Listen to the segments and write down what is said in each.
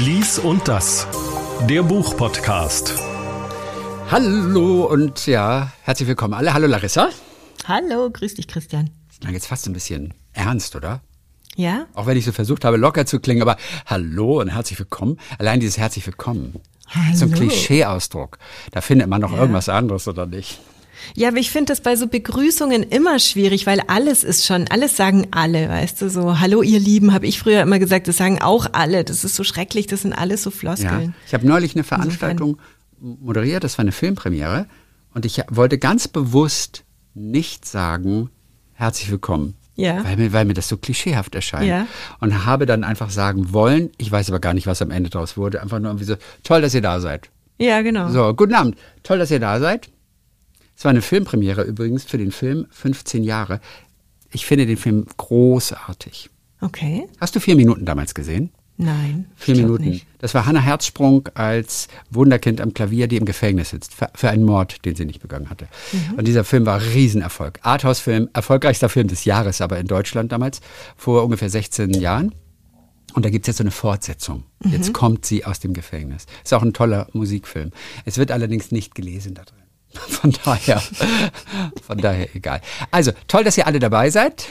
Lies und das, der Buchpodcast. Hallo und ja, herzlich willkommen alle. Hallo Larissa. Hallo, grüß dich Christian. Das klang jetzt fast ein bisschen ernst, oder? Ja? Auch wenn ich so versucht habe, locker zu klingen, aber hallo und herzlich willkommen. Allein dieses herzlich willkommen. Hallo. So ein Klischeeausdruck. Da findet man noch irgendwas anderes, oder nicht? Ja, aber ich finde das bei so Begrüßungen immer schwierig, weil alles ist schon, alles sagen alle, weißt du, so, hallo ihr Lieben, habe ich früher immer gesagt, das sagen auch alle, das ist so schrecklich, das sind alles so Ja. Floskeln. Ich habe neulich eine Veranstaltung moderiert, das war eine Filmpremiere und ich wollte ganz bewusst nicht sagen, herzlich willkommen. Ja. Weil mir, weil mir das so klischeehaft erscheint. Ja. Und habe dann einfach sagen wollen, ich weiß aber gar nicht, was am Ende daraus wurde, einfach nur irgendwie so, toll, dass ihr da seid. Ja, genau. So, guten Abend. Toll, dass ihr da seid. Es war eine Filmpremiere übrigens für den Film 15 Jahre. Ich finde den Film großartig. Okay. Hast du vier Minuten damals gesehen? Nein. Vier Minuten. Nicht. Das war Hannah Herzsprung als Wunderkind am Klavier, die im Gefängnis sitzt für, für einen Mord, den sie nicht begangen hatte. Mhm. Und dieser Film war Riesenerfolg. Arthouse-Film, erfolgreichster Film des Jahres, aber in Deutschland damals, vor ungefähr 16 Jahren. Und da gibt's jetzt so eine Fortsetzung. Mhm. Jetzt kommt sie aus dem Gefängnis. Ist auch ein toller Musikfilm. Es wird allerdings nicht gelesen da drin. Von daher, von daher egal. Also, toll, dass ihr alle dabei seid.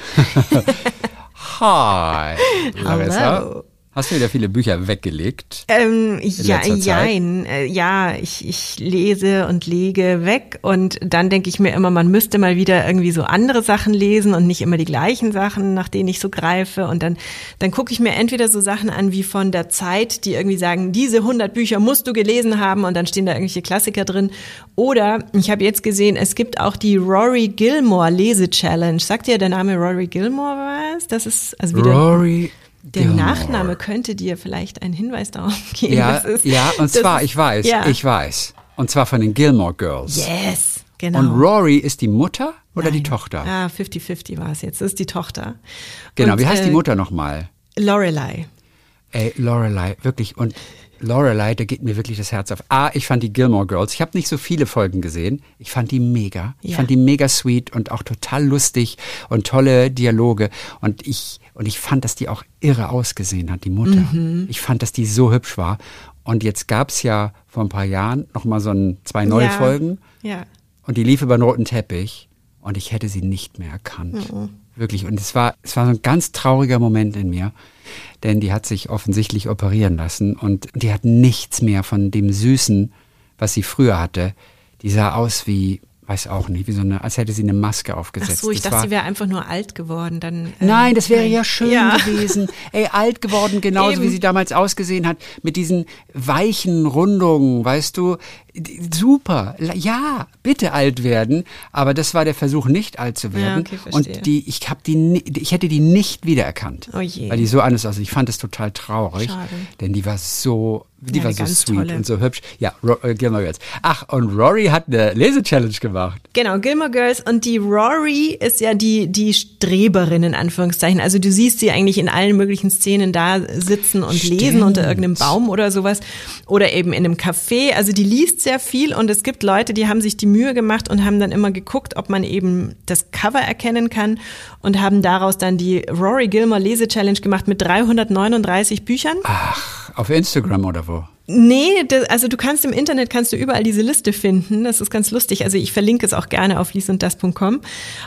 Hi, Larissa. Hello. Hast du wieder viele Bücher weggelegt? Ähm, ja, jein. Äh, ja, ich, ich lese und lege weg und dann denke ich mir immer, man müsste mal wieder irgendwie so andere Sachen lesen und nicht immer die gleichen Sachen, nach denen ich so greife. Und dann, dann gucke ich mir entweder so Sachen an wie von der Zeit, die irgendwie sagen, diese 100 Bücher musst du gelesen haben und dann stehen da irgendwelche Klassiker drin. Oder ich habe jetzt gesehen, es gibt auch die Rory Gilmore Lese-Challenge. Sagt dir der Name Rory Gilmore was? Das ist also wieder... Rory Der Gilmore. Nachname könnte dir vielleicht einen Hinweis darauf geben. Ja, ist- ja, und zwar, ich weiß, ja. ich weiß. Und zwar von den Gilmore Girls. Yes, genau. Und Rory ist die Mutter oder die Nein. Tochter? Ah, 50-50 war es jetzt. Das ist die Tochter. genau, Und, wie heißt äh, die Mutter nochmal? Lorelei. Ey, Lorelei, wirklich. Und Lorelei, da geht mir wirklich das Herz auf. Ah, ich fand die Gilmore Girls. Ich habe nicht so viele Folgen gesehen. Ich fand die mega. Ich Ja. fand die mega sweet und auch total lustig und tolle Dialoge. Und ich, und ich fand, dass die auch irre ausgesehen hat, die Mutter. Mhm. Ich fand, dass die so hübsch war. Und jetzt gab's ja vor ein paar Jahren noch mal so ein, zwei neue ja. Folgen. Ja. Und die lief über den roten Teppich und ich hätte sie nicht mehr erkannt. Wirklich. Und es war, es war so ein ganz trauriger Moment in mir, denn die hat sich offensichtlich operieren lassen und die hat nichts mehr von dem Süßen, was sie früher hatte. Die sah aus wie, weiß auch nicht, wie so eine, als hätte sie eine Maske Ach aufgesetzt. so, ich Das dachte, sie wäre einfach nur alt geworden. Dann, ähm, Nein, das wäre ja schön Ja. gewesen. Ey, alt geworden, genauso Eben. wie sie damals ausgesehen hat, mit diesen weichen Rundungen, weißt du, super. Ja, bitte alt werden, aber das war der Versuch, nicht alt zu werden. okay, verstehe. Und die, ich habe die, ich hätte die nicht wiedererkannt, Oh je. weil die so anders aussah. Ich fand es total traurig, Schade. denn die war so, die Ja, war so sweet tolle. und so hübsch. Ja, Ro äh, Gilmore Girls. Ach, und Rory hat eine Lese-Challenge gemacht. Genau, Gilmore Girls und die Rory ist ja die, die Streberin in Anführungszeichen. Also du siehst sie eigentlich in allen möglichen Szenen da sitzen und lesen Stimmt. unter irgendeinem Baum oder sowas. Oder eben in einem Café. Also die liest sehr viel und es gibt Leute, die haben sich die Mühe gemacht und haben dann immer geguckt, ob man eben das Cover erkennen kann und haben daraus dann die Rory Gilmore Lese Challenge gemacht mit 339 Büchern. Ach, auf Instagram oder wo? Nee, das, also du kannst im Internet kannst du überall diese Liste finden. Das ist ganz lustig. Also ich verlinke es auch gerne auf liesunddas.com.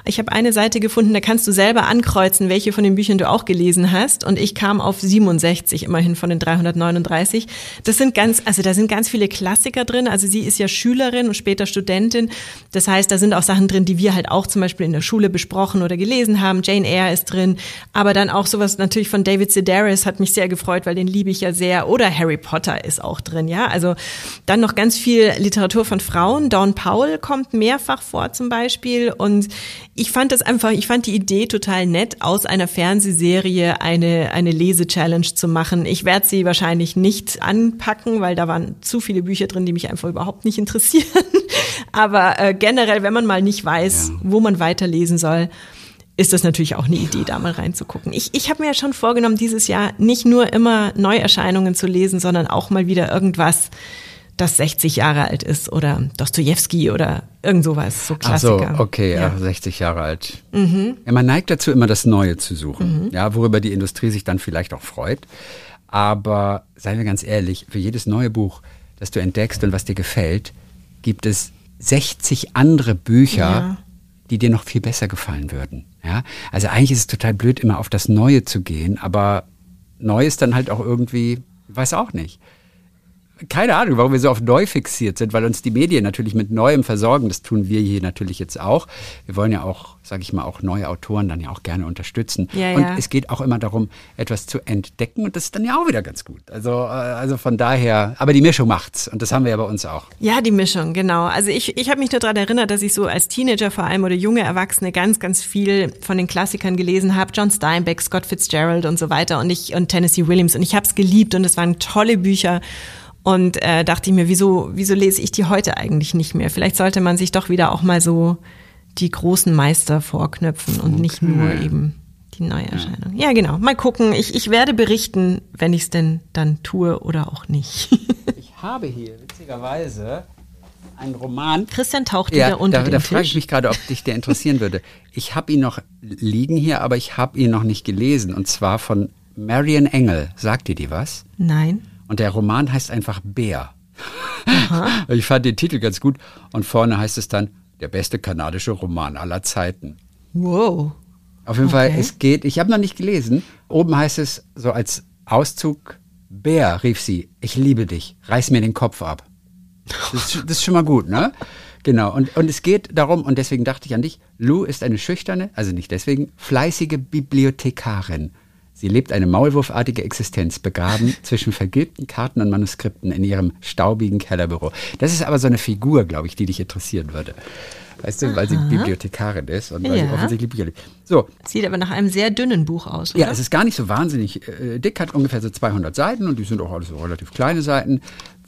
Ich habe eine Seite gefunden, da kannst du selber ankreuzen, welche von den Büchern du auch gelesen hast. Und ich kam auf 67 immerhin von den 339. Das sind ganz, also da sind ganz viele Klassiker drin. Also sie ist ja Schülerin und später Studentin. Das heißt, da sind auch Sachen drin, die wir halt auch zum Beispiel in der Schule besprochen oder gelesen haben. Jane Eyre ist drin. Aber dann auch sowas natürlich von David Sedaris hat mich sehr gefreut, weil den liebe ich ja sehr. Oder Harry Potter ist auch drin, ja. Also dann noch ganz viel Literatur von Frauen. Dawn Powell kommt mehrfach vor zum Beispiel. Und ich fand das einfach, ich fand die Idee total nett, aus einer Fernsehserie eine, eine Lese-Challenge zu machen. Ich werde sie wahrscheinlich nicht anpacken, weil da waren zu viele Bücher drin, die mich einfach überhaupt nicht interessieren. Aber äh, generell, wenn man mal nicht weiß, Ja. wo man weiterlesen soll, ist das natürlich auch eine Idee, da mal reinzugucken. Ich, ich habe mir ja schon vorgenommen, dieses Jahr nicht nur immer Neuerscheinungen zu lesen, sondern auch mal wieder irgendwas, das 60 Jahre alt ist oder Dostoevsky oder irgend sowas, so Ach so, Klassiker. okay, ja. Ja. 60 Jahre alt. Ja, man neigt dazu, immer das Neue zu suchen, ja, worüber die Industrie sich dann vielleicht auch freut. Aber seien wir ganz ehrlich, für jedes neue Buch, das du entdeckst und was dir gefällt, gibt es 60 andere Bücher, ja. Die dir noch viel besser gefallen würden. Ja? Also eigentlich ist es total blöd, immer auf das Neue zu gehen, aber neu ist dann halt auch irgendwie, weiß auch nicht keine Ahnung, warum wir so auf neu fixiert sind, weil uns die Medien natürlich mit Neuem versorgen. Das tun wir hier natürlich jetzt auch. Wir wollen ja auch, sage ich mal, auch neue Autoren dann ja auch gerne unterstützen. Ja, und ja. es geht auch immer darum, etwas zu entdecken und das ist dann ja auch wieder ganz gut. Also, äh, also von daher, aber die Mischung macht's und das haben wir ja bei uns auch. Ja, die Mischung, genau. Also ich, ich habe mich nur daran erinnert, dass ich so als Teenager vor allem oder junge Erwachsene ganz, ganz viel von den Klassikern gelesen habe. John Steinbeck, Scott Fitzgerald und so weiter und ich und Tennessee Williams und ich habe es geliebt und es waren tolle Bücher. Und äh, dachte ich mir, wieso, wieso lese ich die heute eigentlich nicht mehr? Vielleicht sollte man sich doch wieder auch mal so die großen Meister vorknöpfen und okay. nicht nur eben die Neuerscheinung. Ja. ja, genau. Mal gucken. Ich, ich werde berichten, wenn ich es denn dann tue oder auch nicht. ich habe hier witzigerweise einen Roman. Christian taucht ja, wieder unter da, den da Tisch. Frage ich mich gerade, ob dich der interessieren würde. Ich habe ihn noch liegen hier, aber ich habe ihn noch nicht gelesen. Und zwar von Marion Engel. Sagt dir die was? Nein. Und der Roman heißt einfach Bär. Aha. ich fand den Titel ganz gut. Und vorne heißt es dann, der beste kanadische Roman aller Zeiten. Wow. Auf jeden okay. Fall, es geht, ich habe noch nicht gelesen. Oben heißt es so als Auszug, Bär, rief sie, ich liebe dich, reiß mir den Kopf ab. Das, das ist schon mal gut, ne? Genau, und, und es geht darum, und deswegen dachte ich an dich, Lou ist eine schüchterne, also nicht deswegen, fleißige Bibliothekarin. Sie lebt eine maulwurfartige Existenz, begraben zwischen vergilbten Karten und Manuskripten in ihrem staubigen Kellerbüro. Das ist aber so eine Figur, glaube ich, die dich interessieren würde. Weißt du, weil sie Bibliothekarin ist und weil ja. sie offensichtlich Bücher liebt. So. Sieht aber nach einem sehr dünnen Buch aus, oder? Ja, es ist gar nicht so wahnsinnig äh, dick, hat ungefähr so 200 Seiten und die sind auch alles so relativ kleine Seiten.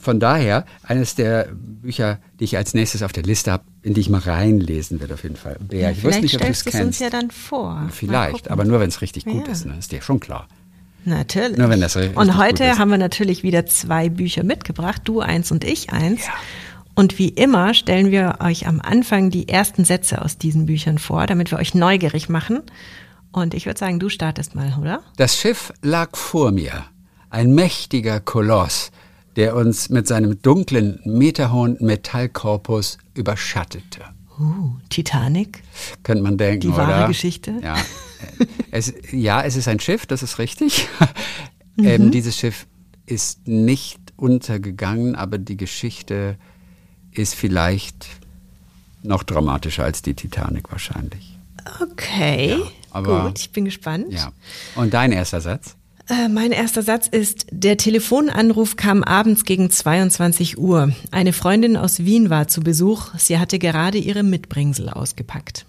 Von daher, eines der Bücher, die ich als nächstes auf der Liste habe, in die ich mal reinlesen werde, auf jeden Fall. Ja, ich wusste nicht, ob du es kennst. uns ja dann vor. Vielleicht, aber nur, wenn es richtig gut ja. ist. Ne? Ist dir schon klar. Natürlich. Nur wenn das richtig Und heute haben wir natürlich wieder zwei Bücher mitgebracht, du eins und ich eins. Ja. Und wie immer stellen wir euch am Anfang die ersten Sätze aus diesen Büchern vor, damit wir euch neugierig machen. Und ich würde sagen, du startest mal, oder? Das Schiff lag vor mir, ein mächtiger Koloss, der uns mit seinem dunklen, meterhohen Metallkorpus überschattete. Uh, Titanic? Könnte man denken, Die wahre oder? Geschichte? Ja. es, ja, es ist ein Schiff, das ist richtig. Mhm. Ähm, dieses Schiff ist nicht untergegangen, aber die Geschichte ist vielleicht noch dramatischer als die Titanic wahrscheinlich. Okay, ja, gut, ich bin gespannt. Ja. Und dein erster Satz? Äh, mein erster Satz ist, der Telefonanruf kam abends gegen 22 Uhr. Eine Freundin aus Wien war zu Besuch. Sie hatte gerade ihre Mitbringsel ausgepackt.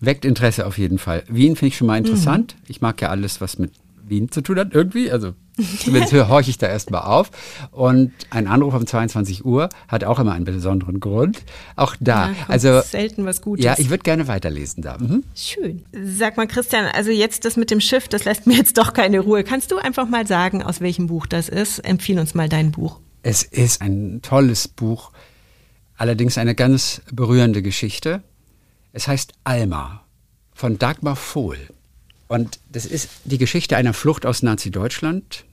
Weckt Interesse auf jeden Fall. Wien finde ich schon mal interessant. Mhm. Ich mag ja alles, was mit Wien zu tun hat, irgendwie. Also zumindest horche ich da erstmal auf. Und ein Anruf um 22 Uhr hat auch immer einen besonderen Grund. Auch da. Ja, also selten was Gutes. Ja, ich würde gerne weiterlesen da. Mhm. Schön. Sag mal, Christian, also jetzt das mit dem Schiff, das lässt mir jetzt doch keine Ruhe. Kannst du einfach mal sagen, aus welchem Buch das ist? Empfiehl uns mal dein Buch. Es ist ein tolles Buch, allerdings eine ganz berührende Geschichte. Es heißt Alma von Dagmar Vohl. Und das ist die Geschichte einer Flucht aus Nazi-Deutschland.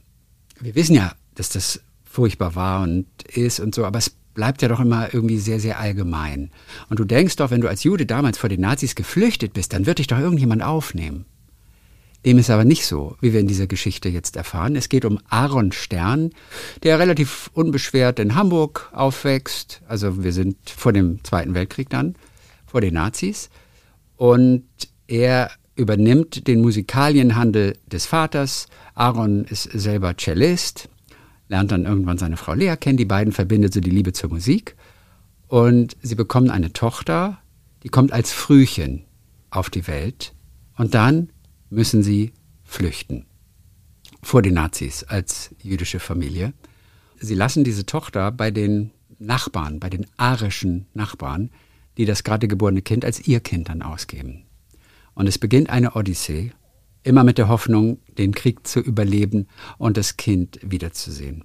Wir wissen ja, dass das furchtbar war und ist und so, aber es bleibt ja doch immer irgendwie sehr, sehr allgemein. Und du denkst doch, wenn du als Jude damals vor den Nazis geflüchtet bist, dann wird dich doch irgendjemand aufnehmen. Dem ist aber nicht so, wie wir in dieser Geschichte jetzt erfahren. Es geht um Aaron Stern, der relativ unbeschwert in Hamburg aufwächst. Also wir sind vor dem Zweiten Weltkrieg dann, vor den Nazis. Und er übernimmt den Musikalienhandel des Vaters. Aaron ist selber Cellist, lernt dann irgendwann seine Frau Lea kennen. Die beiden verbindet so die Liebe zur Musik. Und sie bekommen eine Tochter, die kommt als Frühchen auf die Welt. Und dann müssen sie flüchten vor den Nazis als jüdische Familie. Sie lassen diese Tochter bei den Nachbarn, bei den arischen Nachbarn, die das gerade geborene Kind als ihr Kind dann ausgeben. Und es beginnt eine Odyssee, immer mit der Hoffnung, den Krieg zu überleben und das Kind wiederzusehen.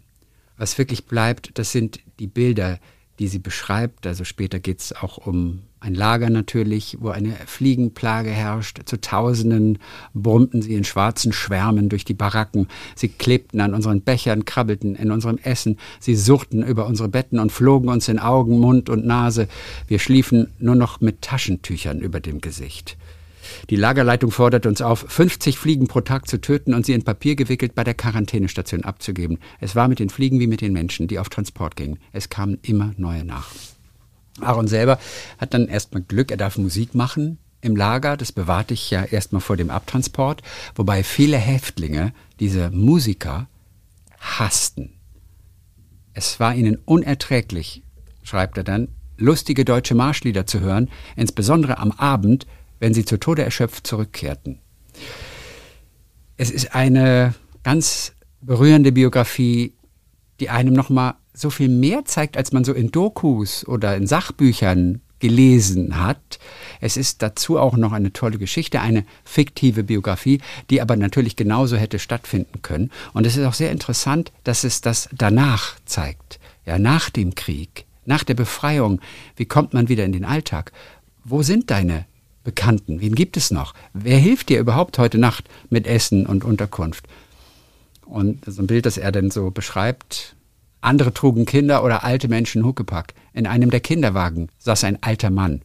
Was wirklich bleibt, das sind die Bilder, die sie beschreibt. Also später geht es auch um ein Lager natürlich, wo eine Fliegenplage herrscht. Zu Tausenden brummten sie in schwarzen Schwärmen durch die Baracken. Sie klebten an unseren Bechern, krabbelten in unserem Essen. Sie suchten über unsere Betten und flogen uns in Augen, Mund und Nase. Wir schliefen nur noch mit Taschentüchern über dem Gesicht. Die Lagerleitung forderte uns auf, 50 Fliegen pro Tag zu töten und sie in Papier gewickelt bei der Quarantänestation abzugeben. Es war mit den Fliegen wie mit den Menschen, die auf Transport gingen. Es kamen immer neue nach. Aaron selber hat dann erstmal Glück, er darf Musik machen im Lager. Das bewahrte ich ja erstmal vor dem Abtransport. Wobei viele Häftlinge diese Musiker hassten. Es war ihnen unerträglich, schreibt er dann, lustige deutsche Marschlieder zu hören, insbesondere am Abend, wenn sie zu Tode erschöpft zurückkehrten. Es ist eine ganz berührende Biografie, die einem nochmal so viel mehr zeigt, als man so in Dokus oder in Sachbüchern gelesen hat. Es ist dazu auch noch eine tolle Geschichte, eine fiktive Biografie, die aber natürlich genauso hätte stattfinden können. Und es ist auch sehr interessant, dass es das danach zeigt. Ja, nach dem Krieg, nach der Befreiung. Wie kommt man wieder in den Alltag? Wo sind deine Bekannten? Wen gibt es noch? Wer hilft dir überhaupt heute Nacht mit Essen und Unterkunft? Und so ein Bild, das er dann so beschreibt, andere trugen Kinder oder alte Menschen Huckepack. In einem der Kinderwagen saß ein alter Mann.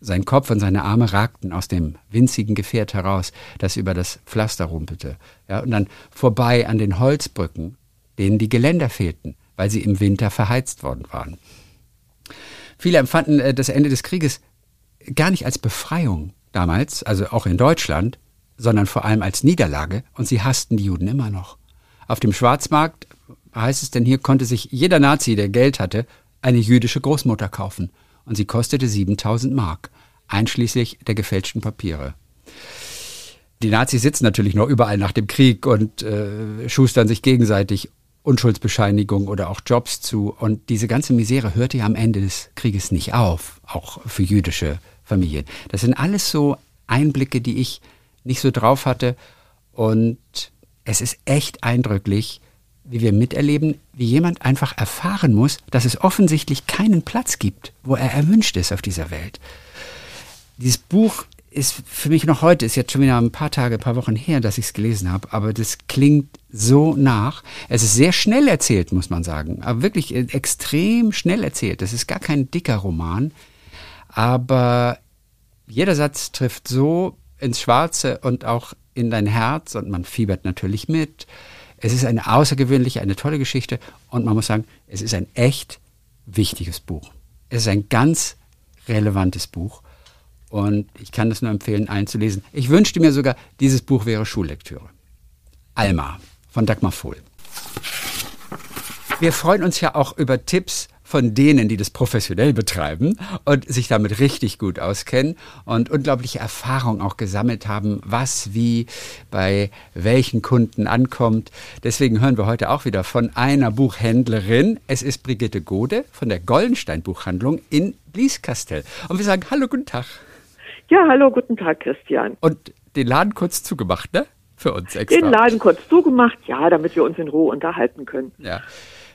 Sein Kopf und seine Arme ragten aus dem winzigen Gefährt heraus, das über das Pflaster rumpelte. Ja, und dann vorbei an den Holzbrücken, denen die Geländer fehlten, weil sie im Winter verheizt worden waren. Viele empfanden äh, das Ende des Krieges gar nicht als Befreiung damals, also auch in Deutschland, sondern vor allem als Niederlage, und sie hassten die Juden immer noch. Auf dem Schwarzmarkt heißt es denn hier, konnte sich jeder Nazi, der Geld hatte, eine jüdische Großmutter kaufen. Und sie kostete 7000 Mark, einschließlich der gefälschten Papiere. Die Nazis sitzen natürlich noch überall nach dem Krieg und äh, schustern sich gegenseitig Unschuldsbescheinigung oder auch Jobs zu. Und diese ganze Misere hörte ja am Ende des Krieges nicht auf, auch für jüdische Familien. Das sind alles so Einblicke, die ich nicht so drauf hatte. Und es ist echt eindrücklich, wie wir miterleben, wie jemand einfach erfahren muss, dass es offensichtlich keinen Platz gibt, wo er erwünscht ist auf dieser Welt. Dieses Buch ist für mich noch heute, ist jetzt schon wieder ein paar Tage, ein paar Wochen her, dass ich es gelesen habe, aber das klingt so nach. Es ist sehr schnell erzählt, muss man sagen, aber wirklich äh, extrem schnell erzählt. Das ist gar kein dicker Roman, aber jeder Satz trifft so ins Schwarze und auch in dein Herz und man fiebert natürlich mit. Es ist eine außergewöhnliche, eine tolle Geschichte und man muss sagen, es ist ein echt wichtiges Buch. Es ist ein ganz relevantes Buch und ich kann das nur empfehlen, einzulesen. Ich wünschte mir sogar, dieses Buch wäre Schullektüre. Alma von Dagmar Vohl. Wir freuen uns ja auch über Tipps von denen, die das professionell betreiben und sich damit richtig gut auskennen und unglaubliche Erfahrung auch gesammelt haben, was wie bei welchen Kunden ankommt. Deswegen hören wir heute auch wieder von einer Buchhändlerin. Es ist Brigitte Gode von der Goldenstein Buchhandlung in Blieskastel. Und wir sagen Hallo, guten Tag. Ja, hallo, guten Tag, Christian. Und den Laden kurz zugemacht, ne? Für uns extra. Den Laden kurz zugemacht, ja, damit wir uns in Ruhe unterhalten können. Ja.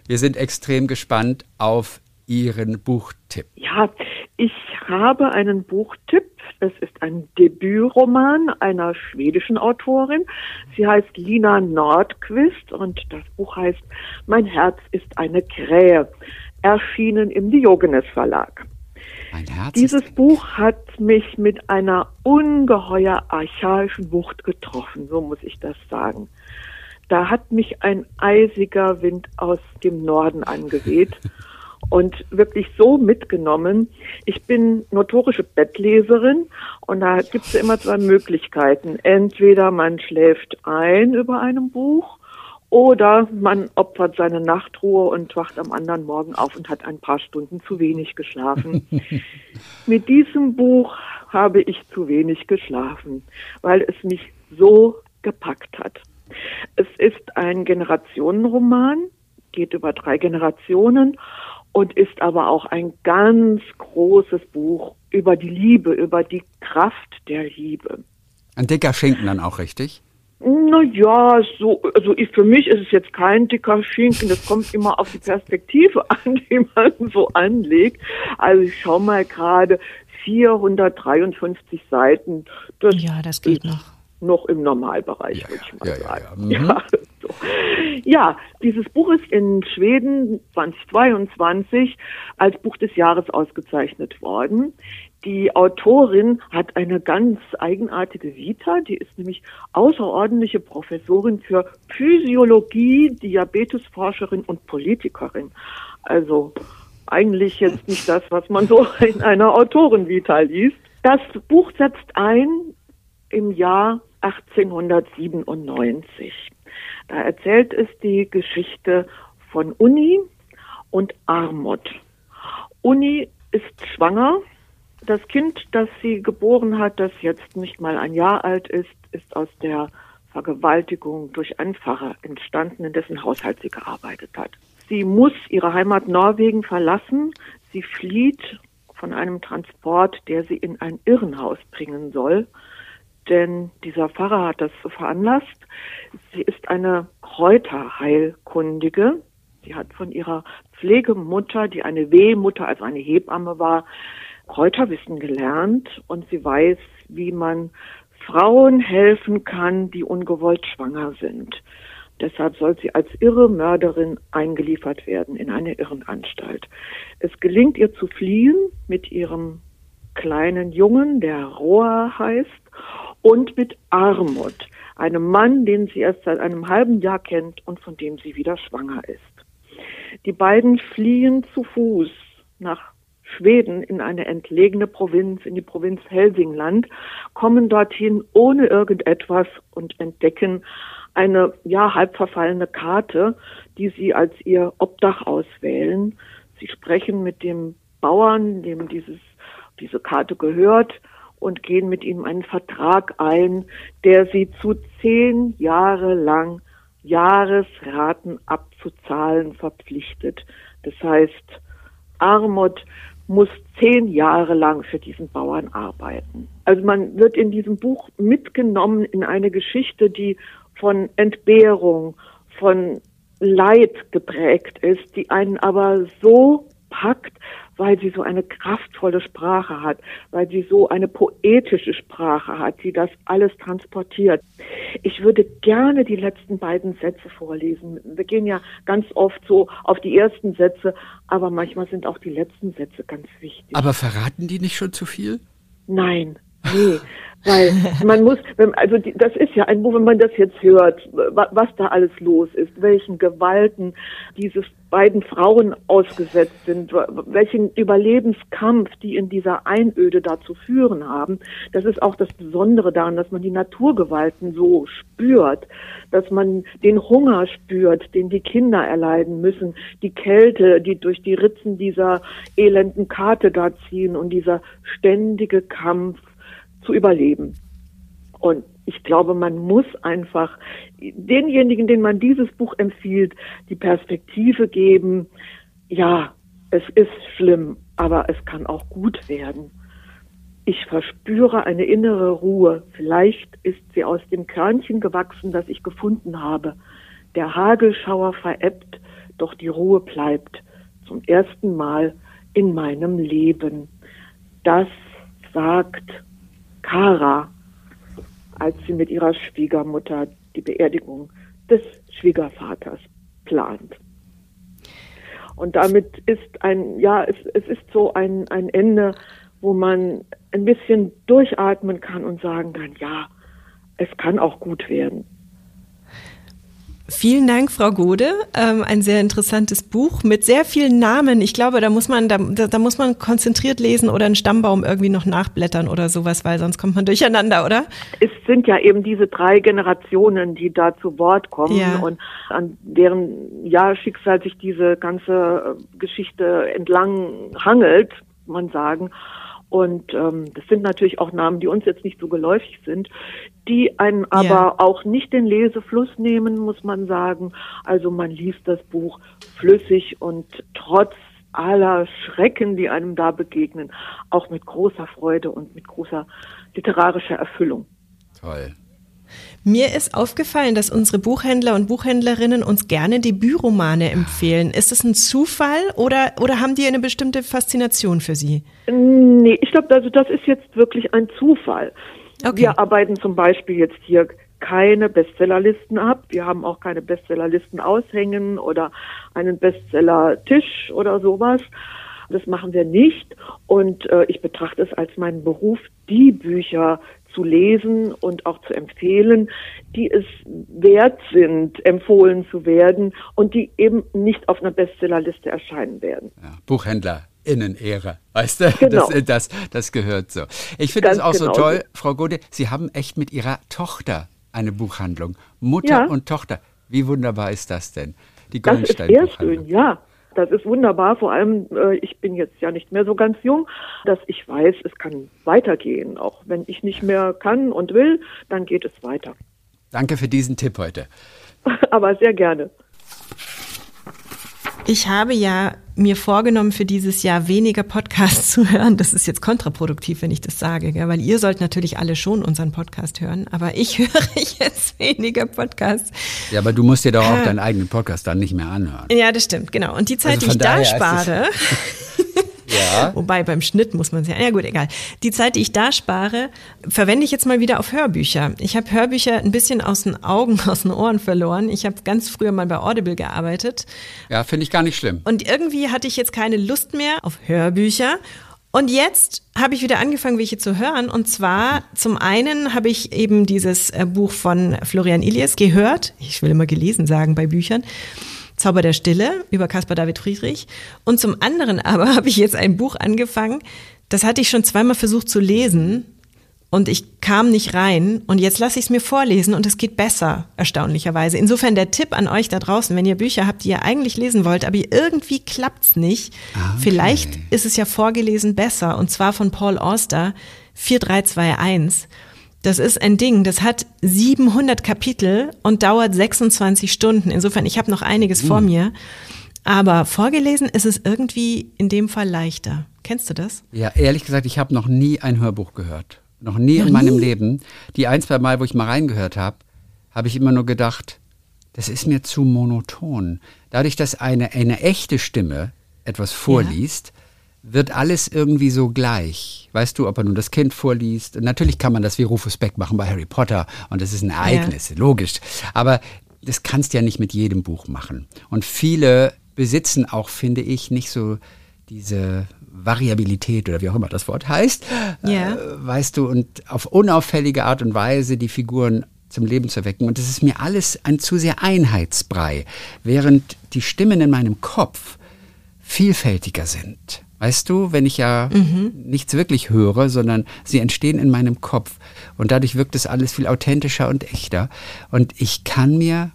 Wir sind extrem gespannt auf Ihren Buchtipp. Ja, ich habe einen Buchtipp. Es ist ein Debütroman einer schwedischen Autorin. Sie heißt Lina Nordquist und das Buch heißt Mein Herz ist eine Krähe, erschienen im Diogenes Verlag. Dieses Buch hat mich mit einer ungeheuer archaischen Wucht getroffen, so muss ich das sagen. Da hat mich ein eisiger Wind aus dem Norden angeweht und wirklich so mitgenommen. Ich bin notorische Bettleserin und da gibt es immer zwei Möglichkeiten. Entweder man schläft ein über einem Buch oder man opfert seine Nachtruhe und wacht am anderen Morgen auf und hat ein paar Stunden zu wenig geschlafen. Mit diesem Buch habe ich zu wenig geschlafen, weil es mich so gepackt hat. Ein Generationenroman, geht über drei Generationen und ist aber auch ein ganz großes Buch über die Liebe, über die Kraft der Liebe. Ein dicker Schinken dann auch, richtig? Naja, so, also ich, für mich ist es jetzt kein dicker Schinken, das kommt immer auf die Perspektive an, die man so anlegt. Also ich schaue mal gerade 453 Seiten. Das ja, das geht noch. Noch im Normalbereich, ja, würde ich mal ja, sagen. Ja, mhm. so. ja, dieses Buch ist in Schweden 2022 als Buch des Jahres ausgezeichnet worden. Die Autorin hat eine ganz eigenartige Vita. Die ist nämlich außerordentliche Professorin für Physiologie, Diabetesforscherin und Politikerin. Also eigentlich jetzt nicht das, was man so in einer Autorenvita liest. Das Buch setzt ein im Jahr 1897. Da erzählt es die Geschichte von Uni und Armut. Uni ist schwanger das Kind, das sie geboren hat, das jetzt nicht mal ein Jahr alt ist, ist aus der Vergewaltigung durch Pfarrer entstanden, in dessen Haushalt sie gearbeitet hat. Sie muss ihre Heimat Norwegen verlassen. Sie flieht von einem Transport, der sie in ein Irrenhaus bringen soll. Denn dieser Pfarrer hat das veranlasst. Sie ist eine Kräuterheilkundige. Sie hat von ihrer Pflegemutter, die eine Wehmutter, also eine Hebamme war, Kräuterwissen gelernt und sie weiß, wie man Frauen helfen kann, die ungewollt schwanger sind. Deshalb soll sie als irre Mörderin eingeliefert werden in eine Irrenanstalt. Es gelingt ihr zu fliehen mit ihrem kleinen Jungen, der Roa heißt, und mit Armut, einem Mann, den sie erst seit einem halben Jahr kennt und von dem sie wieder schwanger ist. Die beiden fliehen zu Fuß nach Schweden in eine entlegene Provinz, in die Provinz Helsingland, kommen dorthin ohne irgendetwas und entdecken eine ja halb verfallene Karte, die sie als ihr Obdach auswählen. Sie sprechen mit dem Bauern, dem dieses, diese Karte gehört, und gehen mit ihm einen Vertrag ein, der sie zu zehn Jahre lang Jahresraten abzuzahlen verpflichtet. Das heißt, Armut muss zehn Jahre lang für diesen Bauern arbeiten. Also man wird in diesem Buch mitgenommen in eine Geschichte, die von Entbehrung, von Leid geprägt ist, die einen aber so packt, weil sie so eine kraftvolle Sprache hat, weil sie so eine poetische Sprache hat, die das alles transportiert. Ich würde gerne die letzten beiden Sätze vorlesen. Wir gehen ja ganz oft so auf die ersten Sätze, aber manchmal sind auch die letzten Sätze ganz wichtig. Aber verraten die nicht schon zu viel? Nein, Nee, weil man muss, also das ist ja ein, wenn man das jetzt hört, was da alles los ist, welchen Gewalten diese beiden Frauen ausgesetzt sind, welchen Überlebenskampf die in dieser Einöde da zu führen haben. Das ist auch das Besondere daran, dass man die Naturgewalten so spürt, dass man den Hunger spürt, den die Kinder erleiden müssen, die Kälte, die durch die Ritzen dieser elenden Karte da ziehen und dieser ständige Kampf zu überleben. Und ich glaube, man muss einfach denjenigen, denen man dieses Buch empfiehlt, die Perspektive geben, ja, es ist schlimm, aber es kann auch gut werden. Ich verspüre eine innere Ruhe. Vielleicht ist sie aus dem Körnchen gewachsen, das ich gefunden habe. Der Hagelschauer verebbt, doch die Ruhe bleibt. Zum ersten Mal in meinem Leben. Das sagt Kara, als sie mit ihrer Schwiegermutter die Beerdigung des Schwiegervaters plant. Und damit ist ein, ja, es, es ist so ein, ein Ende, wo man ein bisschen durchatmen kann und sagen kann, ja, es kann auch gut werden. Vielen Dank, Frau Gode. Ähm, ein sehr interessantes Buch mit sehr vielen Namen. Ich glaube, da muss man, da, da muss man konzentriert lesen oder einen Stammbaum irgendwie noch nachblättern oder sowas, weil sonst kommt man durcheinander, oder? Es sind ja eben diese drei Generationen, die da zu Wort kommen ja. und an deren ja, Schicksal sich diese ganze Geschichte entlang hangelt, man sagen. Und ähm, das sind natürlich auch Namen, die uns jetzt nicht so geläufig sind, die einen aber ja. auch nicht den Lesefluss nehmen, muss man sagen. Also man liest das Buch flüssig und trotz aller Schrecken, die einem da begegnen, auch mit großer Freude und mit großer literarischer Erfüllung. Toll. Mir ist aufgefallen, dass unsere Buchhändler und Buchhändlerinnen uns gerne Debütromane empfehlen. Ist das ein Zufall oder, oder haben die eine bestimmte Faszination für Sie? Nee, ich glaube, also das ist jetzt wirklich ein Zufall. Okay. Wir arbeiten zum Beispiel jetzt hier keine Bestsellerlisten ab. Wir haben auch keine Bestsellerlisten aushängen oder einen Bestsellertisch oder sowas. Das machen wir nicht. Und äh, ich betrachte es als meinen Beruf, die Bücher zu lesen und auch zu empfehlen, die es wert sind, empfohlen zu werden und die eben nicht auf einer Bestsellerliste erscheinen werden. Ja, Buchhändler. Innenehre, weißt du? Genau. Das, das, das gehört so. Ich finde es auch so genau. toll, Frau Gode, Sie haben echt mit Ihrer Tochter eine Buchhandlung. Mutter Ja. und Tochter. Wie wunderbar ist das denn? Die Das ist sehr schön, ja. Das ist wunderbar. Vor allem, äh, ich bin jetzt ja nicht mehr so ganz jung, dass ich weiß, es kann weitergehen. Auch wenn ich nicht mehr kann und will, dann geht es weiter. Danke für diesen Tipp heute. Aber sehr gerne. Ich habe ja mir vorgenommen, für dieses Jahr weniger Podcasts zu hören. Das ist jetzt kontraproduktiv, wenn ich das sage, gell? weil ihr sollt natürlich alle schon unseren Podcast hören, aber ich höre jetzt weniger Podcasts. Ja, aber du musst dir doch auch deinen eigenen Podcast dann nicht mehr anhören. Ja, das stimmt, genau. Und die Zeit, Also die ich da spare, Ja. wobei beim Schnitt muss man es ja, ja gut, egal. Die Zeit, die ich da spare, verwende ich jetzt mal wieder auf Hörbücher. Ich habe Hörbücher ein bisschen aus den Augen, aus den Ohren verloren. Ich habe ganz früher mal bei Audible gearbeitet Ja, finde ich gar nicht schlimm. Und irgendwie hatte ich jetzt keine Lust mehr auf Hörbücher. Und jetzt habe ich wieder angefangen, welche zu hören. Und zwar zum einen habe ich eben dieses äh, Buch von Florian Ilias gehört. Ich will immer gelesen sagen bei Büchern. Zauber der Stille über Caspar David Friedrich. Und zum anderen aber habe ich jetzt ein Buch angefangen. Das hatte ich schon zweimal versucht zu lesen. Und ich kam nicht rein und jetzt lasse ich es mir vorlesen und es geht besser, erstaunlicherweise. Insofern der Tipp an euch da draußen, wenn ihr Bücher habt, die ihr eigentlich lesen wollt, aber irgendwie klappt's nicht, Ah, okay. vielleicht ist es ja vorgelesen besser und zwar von Paul Auster 4321. Das ist ein Ding, das hat 700 Kapitel und dauert 26 Stunden. Insofern, ich habe noch einiges Hm. vor mir. Aber vorgelesen ist es irgendwie in dem Fall leichter. Kennst du das? Ja, ehrlich gesagt, ich habe noch nie ein Hörbuch gehört. Noch nie in meinem Leben. Die ein, zwei Mal, wo ich mal reingehört habe, habe ich immer nur gedacht, das ist mir zu monoton. Dadurch, dass eine, eine echte Stimme etwas vorliest, wird alles irgendwie so gleich. Weißt du, ob er nun das Kind vorliest. Und natürlich kann man das wie Rufus Beck machen bei Harry Potter und das ist ein Ereignis, logisch. Aber das kannst du ja nicht mit jedem Buch machen. Und viele besitzen auch, finde ich, nicht so diese Variabilität oder wie auch immer das Wort heißt, Ja. äh, weißt du, und auf unauffällige Art und Weise die Figuren zum Leben zu wecken. Und das ist mir alles ein zu sehr Einheitsbrei, während die Stimmen in meinem Kopf vielfältiger sind. Weißt du, wenn ich ja nichts wirklich höre, sondern sie entstehen in meinem Kopf und dadurch wirkt es alles viel authentischer und echter und ich kann mir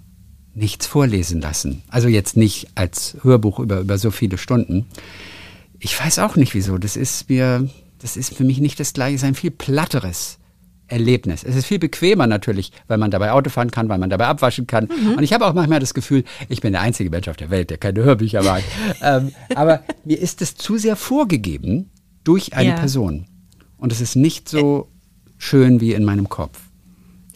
nichts vorlesen lassen. Also jetzt nicht als Hörbuch über, über so viele Stunden. Ich weiß auch nicht wieso. Das ist mir, das ist für mich nicht das gleiche, es ist ein viel platteres Erlebnis. Es ist viel bequemer natürlich, weil man dabei Auto fahren kann, weil man dabei abwaschen kann. Und ich habe auch manchmal das Gefühl, ich bin der einzige Mensch auf der Welt, der keine Hörbücher mag. ähm, aber mir ist es zu sehr vorgegeben durch eine Ja. Person. Und es ist nicht so schön wie in meinem Kopf.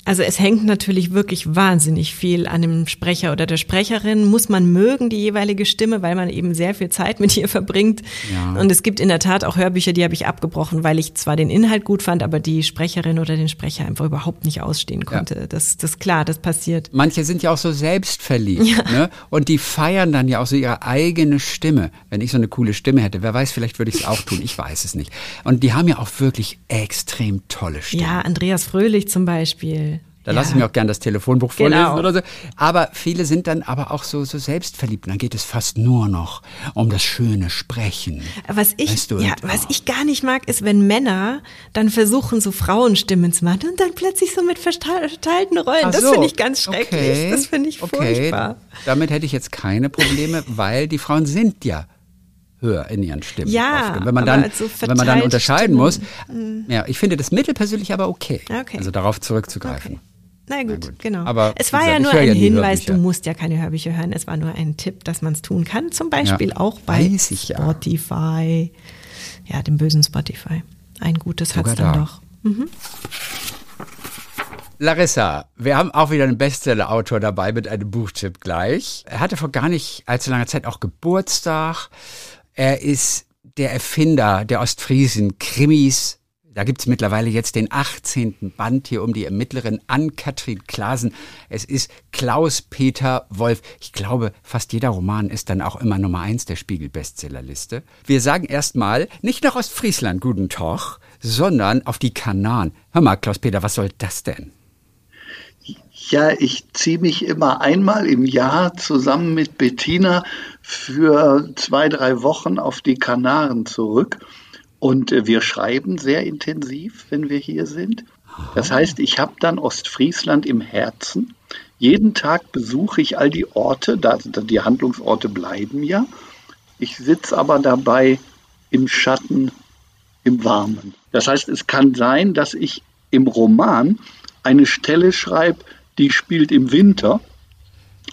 Also es hängt natürlich wirklich wahnsinnig viel an dem Sprecher oder der Sprecherin. Muss man mögen, die jeweilige Stimme, weil man eben sehr viel Zeit mit ihr verbringt. Ja. Und es gibt in der Tat auch Hörbücher, die habe ich abgebrochen, weil ich zwar den Inhalt gut fand, aber die Sprecherin oder den Sprecher einfach überhaupt nicht ausstehen konnte. Das, das klar, das passiert. Manche sind ja auch so selbstverliebt. Ne? Und die feiern dann ja auch so ihre eigene Stimme. Wenn ich so eine coole Stimme hätte, wer weiß, vielleicht würde ich es auch tun. Ich weiß es nicht. Und die haben ja auch wirklich extrem tolle Stimmen. Ja, Andreas Fröhlich zum Beispiel. Da ja. lasse ich mir auch gern das Telefonbuch vorlesen Genau. oder so. Aber viele sind dann aber auch so, so selbstverliebt. Und dann geht es fast nur noch um das schöne Sprechen. Was ich, Weißt du, ja, und- was ich gar nicht mag, ist, wenn Männer dann versuchen, so Frauenstimmen zu machen und dann plötzlich so mit verteilten Rollen. Ach das so, finde ich ganz schrecklich. okay, Das finde ich okay. furchtbar. Damit hätte ich jetzt keine Probleme, weil die Frauen sind ja höher in ihren Stimmen. Ja, oft. wenn man dann, so wenn man dann unterscheiden Stimmen. muss. Ja, ich finde das Mittel persönlich aber okay. Okay. Also darauf zurückzugreifen. Na gut, gut. genau. Aber es war gesagt, ja nur ein ja Hinweis, Hörbücher. du musst ja keine Hörbücher hören. Es war nur ein Tipp, dass man es tun kann. Zum Beispiel Ja. auch bei ich ja. Spotify. Ja, dem bösen Spotify. Ein gutes Sogar hat's dann da. doch. Mhm. Larissa, wir haben auch wieder einen Bestseller-Autor dabei mit einem Buchtipp gleich. Er hatte vor gar nicht allzu langer Zeit auch Geburtstag. Er ist der Erfinder der Ostfriesen-Krimis. Da gibt's mittlerweile jetzt den 18. Band hier um die Ermittlerin Ann-Kathrin Klasen. Es ist Klaus-Peter Wolf. Ich glaube, fast jeder Roman ist dann auch immer Nummer eins der Spiegel-Bestsellerliste. Wir sagen erstmal nicht nach Ostfriesland guten Tag, sondern auf die Kanaren. Hör mal, Klaus-Peter, was soll das denn? Ja, ich ziehe mich immer einmal im Jahr zusammen mit Bettina für zwei, drei Wochen auf die Kanaren zurück. Und äh, wir schreiben sehr intensiv, wenn wir hier sind. Das heißt, ich habe dann Ostfriesland im Herzen. Jeden Tag besuche ich all die Orte, da, die Handlungsorte bleiben ja. Ich sitze aber dabei im Schatten, im Warmen. Das heißt, es kann sein, dass ich im Roman eine Stelle schreibe, die spielt im Winter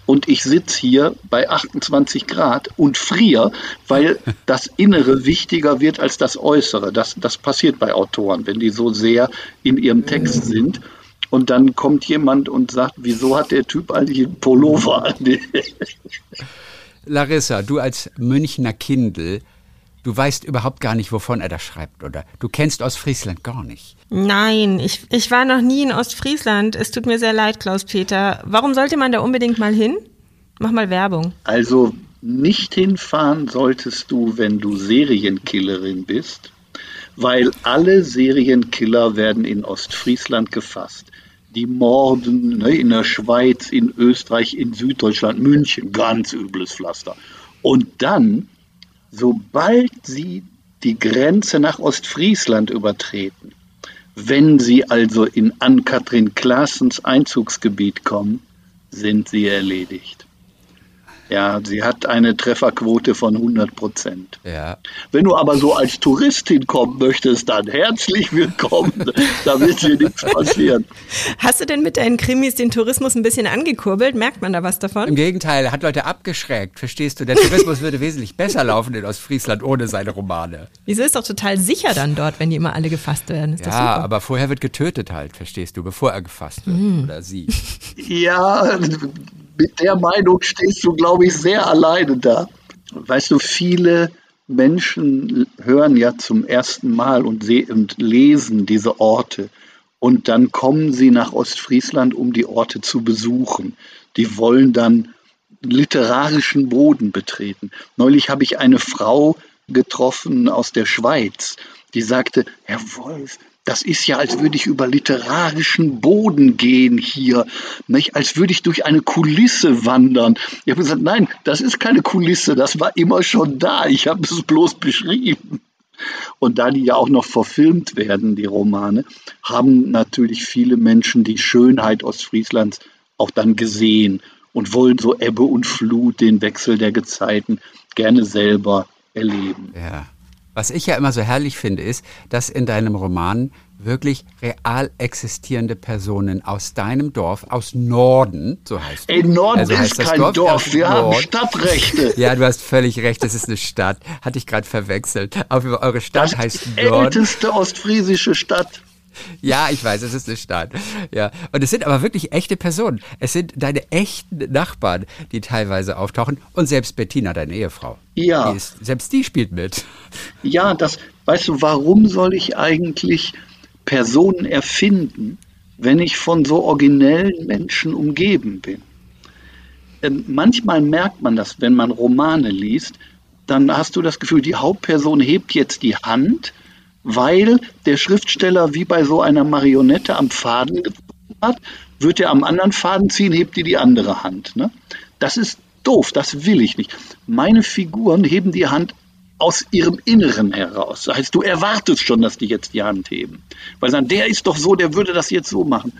und ich sitze hier bei 28 Grad und friere, weil das Innere wichtiger wird als das Äußere. Das, das passiert bei Autoren, wenn die so sehr in ihrem Text sind. Und dann kommt jemand und sagt, wieso hat der Typ eigentlich einen Pullover an? Larissa, du als Münchner Kindel, du weißt überhaupt gar nicht, wovon er da schreibt, oder? Du kennst Ostfriesland gar nicht. Nein, ich, ich war noch nie in Ostfriesland. Es tut mir sehr leid, Klaus-Peter. Warum sollte man da unbedingt mal hin? Mach mal Werbung. Also nicht hinfahren solltest du, wenn du Serienkillerin bist, weil alle Serienkiller werden in Ostfriesland gefasst. Die morden ne, in der Schweiz, in Österreich, in Süddeutschland, München, ganz übles Pflaster. Und dann, sobald sie die Grenze nach Ostfriesland übertreten, wenn sie also in Ann-Kathrin Klaasens Einzugsgebiet kommen, sind sie erledigt. Ja, sie hat eine Trefferquote von 100 Prozent. Ja. Wenn du aber so als Touristin kommen möchtest, dann herzlich willkommen. da wird dir nichts passieren. Hast du denn mit deinen Krimis den Tourismus ein bisschen angekurbelt? Merkt man da was davon? Im Gegenteil, hat Leute abgeschreckt. Verstehst du? Der Tourismus würde wesentlich besser laufen in Ostfriesland ohne seine Romane. Wieso ist doch total sicher dann dort, wenn die immer alle gefasst werden? Ist ja, aber vorher wird getötet halt, verstehst du, bevor er gefasst wird. Mhm. Oder sie. Ja, mit der Meinung stehst du, glaube ich, sehr alleine da. Weißt du, viele Menschen hören ja zum ersten Mal und, und lesen diese Orte. Und dann kommen sie nach Ostfriesland, um die Orte zu besuchen. Die wollen dann literarischen Boden betreten. Neulich habe ich eine Frau getroffen aus der Schweiz, die sagte, Herr Wolf, das ist ja, als würde ich über literarischen Boden gehen hier, nicht? als würde ich durch eine Kulisse wandern. Ich habe gesagt, nein, das ist keine Kulisse, das war immer schon da, ich habe es bloß beschrieben. Und da die ja auch noch verfilmt werden, die Romane, haben natürlich viele Menschen die Schönheit Ostfrieslands auch dann gesehen und wollen so Ebbe und Flut, den Wechsel der Gezeiten gerne selber erleben. Ja. Was ich ja immer so herrlich finde, ist, dass in deinem Roman wirklich real existierende Personen aus deinem Dorf, aus Norden, so heißt es. Ey, Norden also ist kein Dorf, Dorf. wir Nord. haben Stadtrechte. Ja, du hast völlig recht, es ist eine Stadt. Hatte ich gerade verwechselt. Aber eure Stadt das heißt die Norden. älteste ostfriesische Stadt. Ja, ich weiß, es ist eine Stadt. Ja. Und es sind aber wirklich echte Personen. Es sind deine echten Nachbarn, die teilweise auftauchen. Und selbst Bettina, deine Ehefrau. Ja. Die ist, selbst die spielt mit. Ja, das, weißt du, warum soll ich eigentlich Personen erfinden, wenn ich von so originellen Menschen umgeben bin? Ähm, manchmal merkt man das, wenn man Romane liest, dann hast du das Gefühl, die Hauptperson hebt jetzt die Hand weil der Schriftsteller wie bei so einer Marionette am Faden hat, wird er am anderen Faden ziehen, hebt die die andere Hand. Ne? Das ist doof, das will ich nicht. Meine Figuren heben die Hand aus ihrem Inneren heraus. Das heißt, du erwartest schon, dass die jetzt die Hand heben. Weil dann, der ist doch so, der würde das jetzt so machen.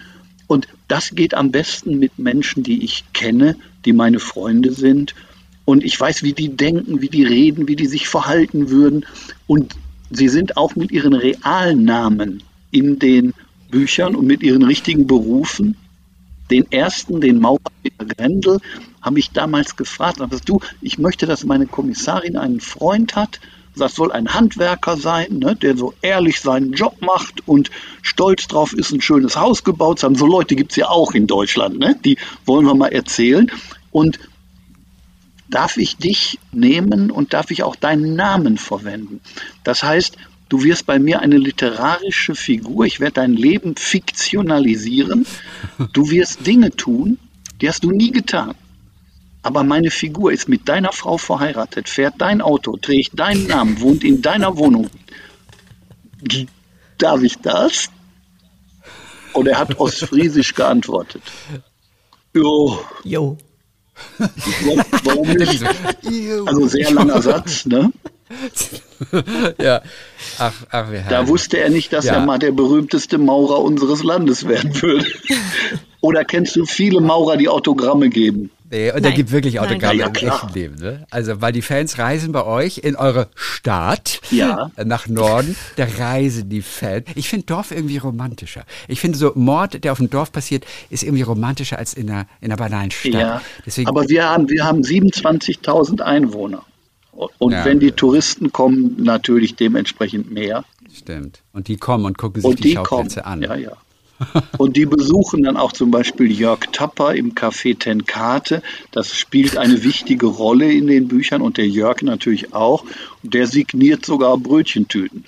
Und das geht am besten mit Menschen, die ich kenne, die meine Freunde sind. Und ich weiß, wie die denken, wie die reden, wie die sich verhalten würden. Und Sie sind auch mit ihren realen Namen in den Büchern und mit ihren richtigen Berufen. Den ersten, den Maurer Grendel, habe ich damals gefragt, aber du, ich möchte, dass meine Kommissarin einen Freund hat das soll ein Handwerker sein, ne, der so ehrlich seinen Job macht und stolz drauf ist, ein schönes Haus gebaut zu haben. So Leute gibt's ja auch in Deutschland, ne? die wollen wir mal erzählen. Und darf ich dich nehmen und darf ich auch deinen Namen verwenden. Das heißt, du wirst bei mir eine literarische Figur, ich werde dein Leben fiktionalisieren, du wirst Dinge tun, die hast du nie getan. Aber meine Figur ist mit deiner Frau verheiratet, fährt dein Auto, trägt deinen Namen, wohnt in deiner Wohnung. Darf ich das? Und er hat ostfriesisch geantwortet. Jo. Jo. Warum nicht? Also sehr langer Satz, ne? ja. Ach, ach, wie Da wusste er nicht, dass ja. er mal der berühmteste Maurer unseres Landes werden würde. Oder kennst du viele Maurer, die Autogramme geben? Nee, und da gibt wirklich Autogramme ja, im echten Leben. Ne? Also, weil die Fans reisen bei euch in eure Stadt ja. nach Norden, da reisen die Fans. Ich finde Dorf irgendwie romantischer. Ich finde so Mord, der auf dem Dorf passiert, ist irgendwie romantischer als in einer, in einer banalen Stadt. Ja, Deswegen, aber wir haben, wir haben 27.000 Einwohner. Und ja, wenn die Touristen kommen, natürlich dementsprechend mehr. Stimmt. Und die kommen und gucken sich und die, die Schauplätze kommen. an. Ja, ja. Und die besuchen dann auch zum Beispiel Jörg Tapper im Café Tenkate. Das spielt eine wichtige Rolle in den Büchern und der Jörg natürlich auch. Der signiert sogar Brötchentüten.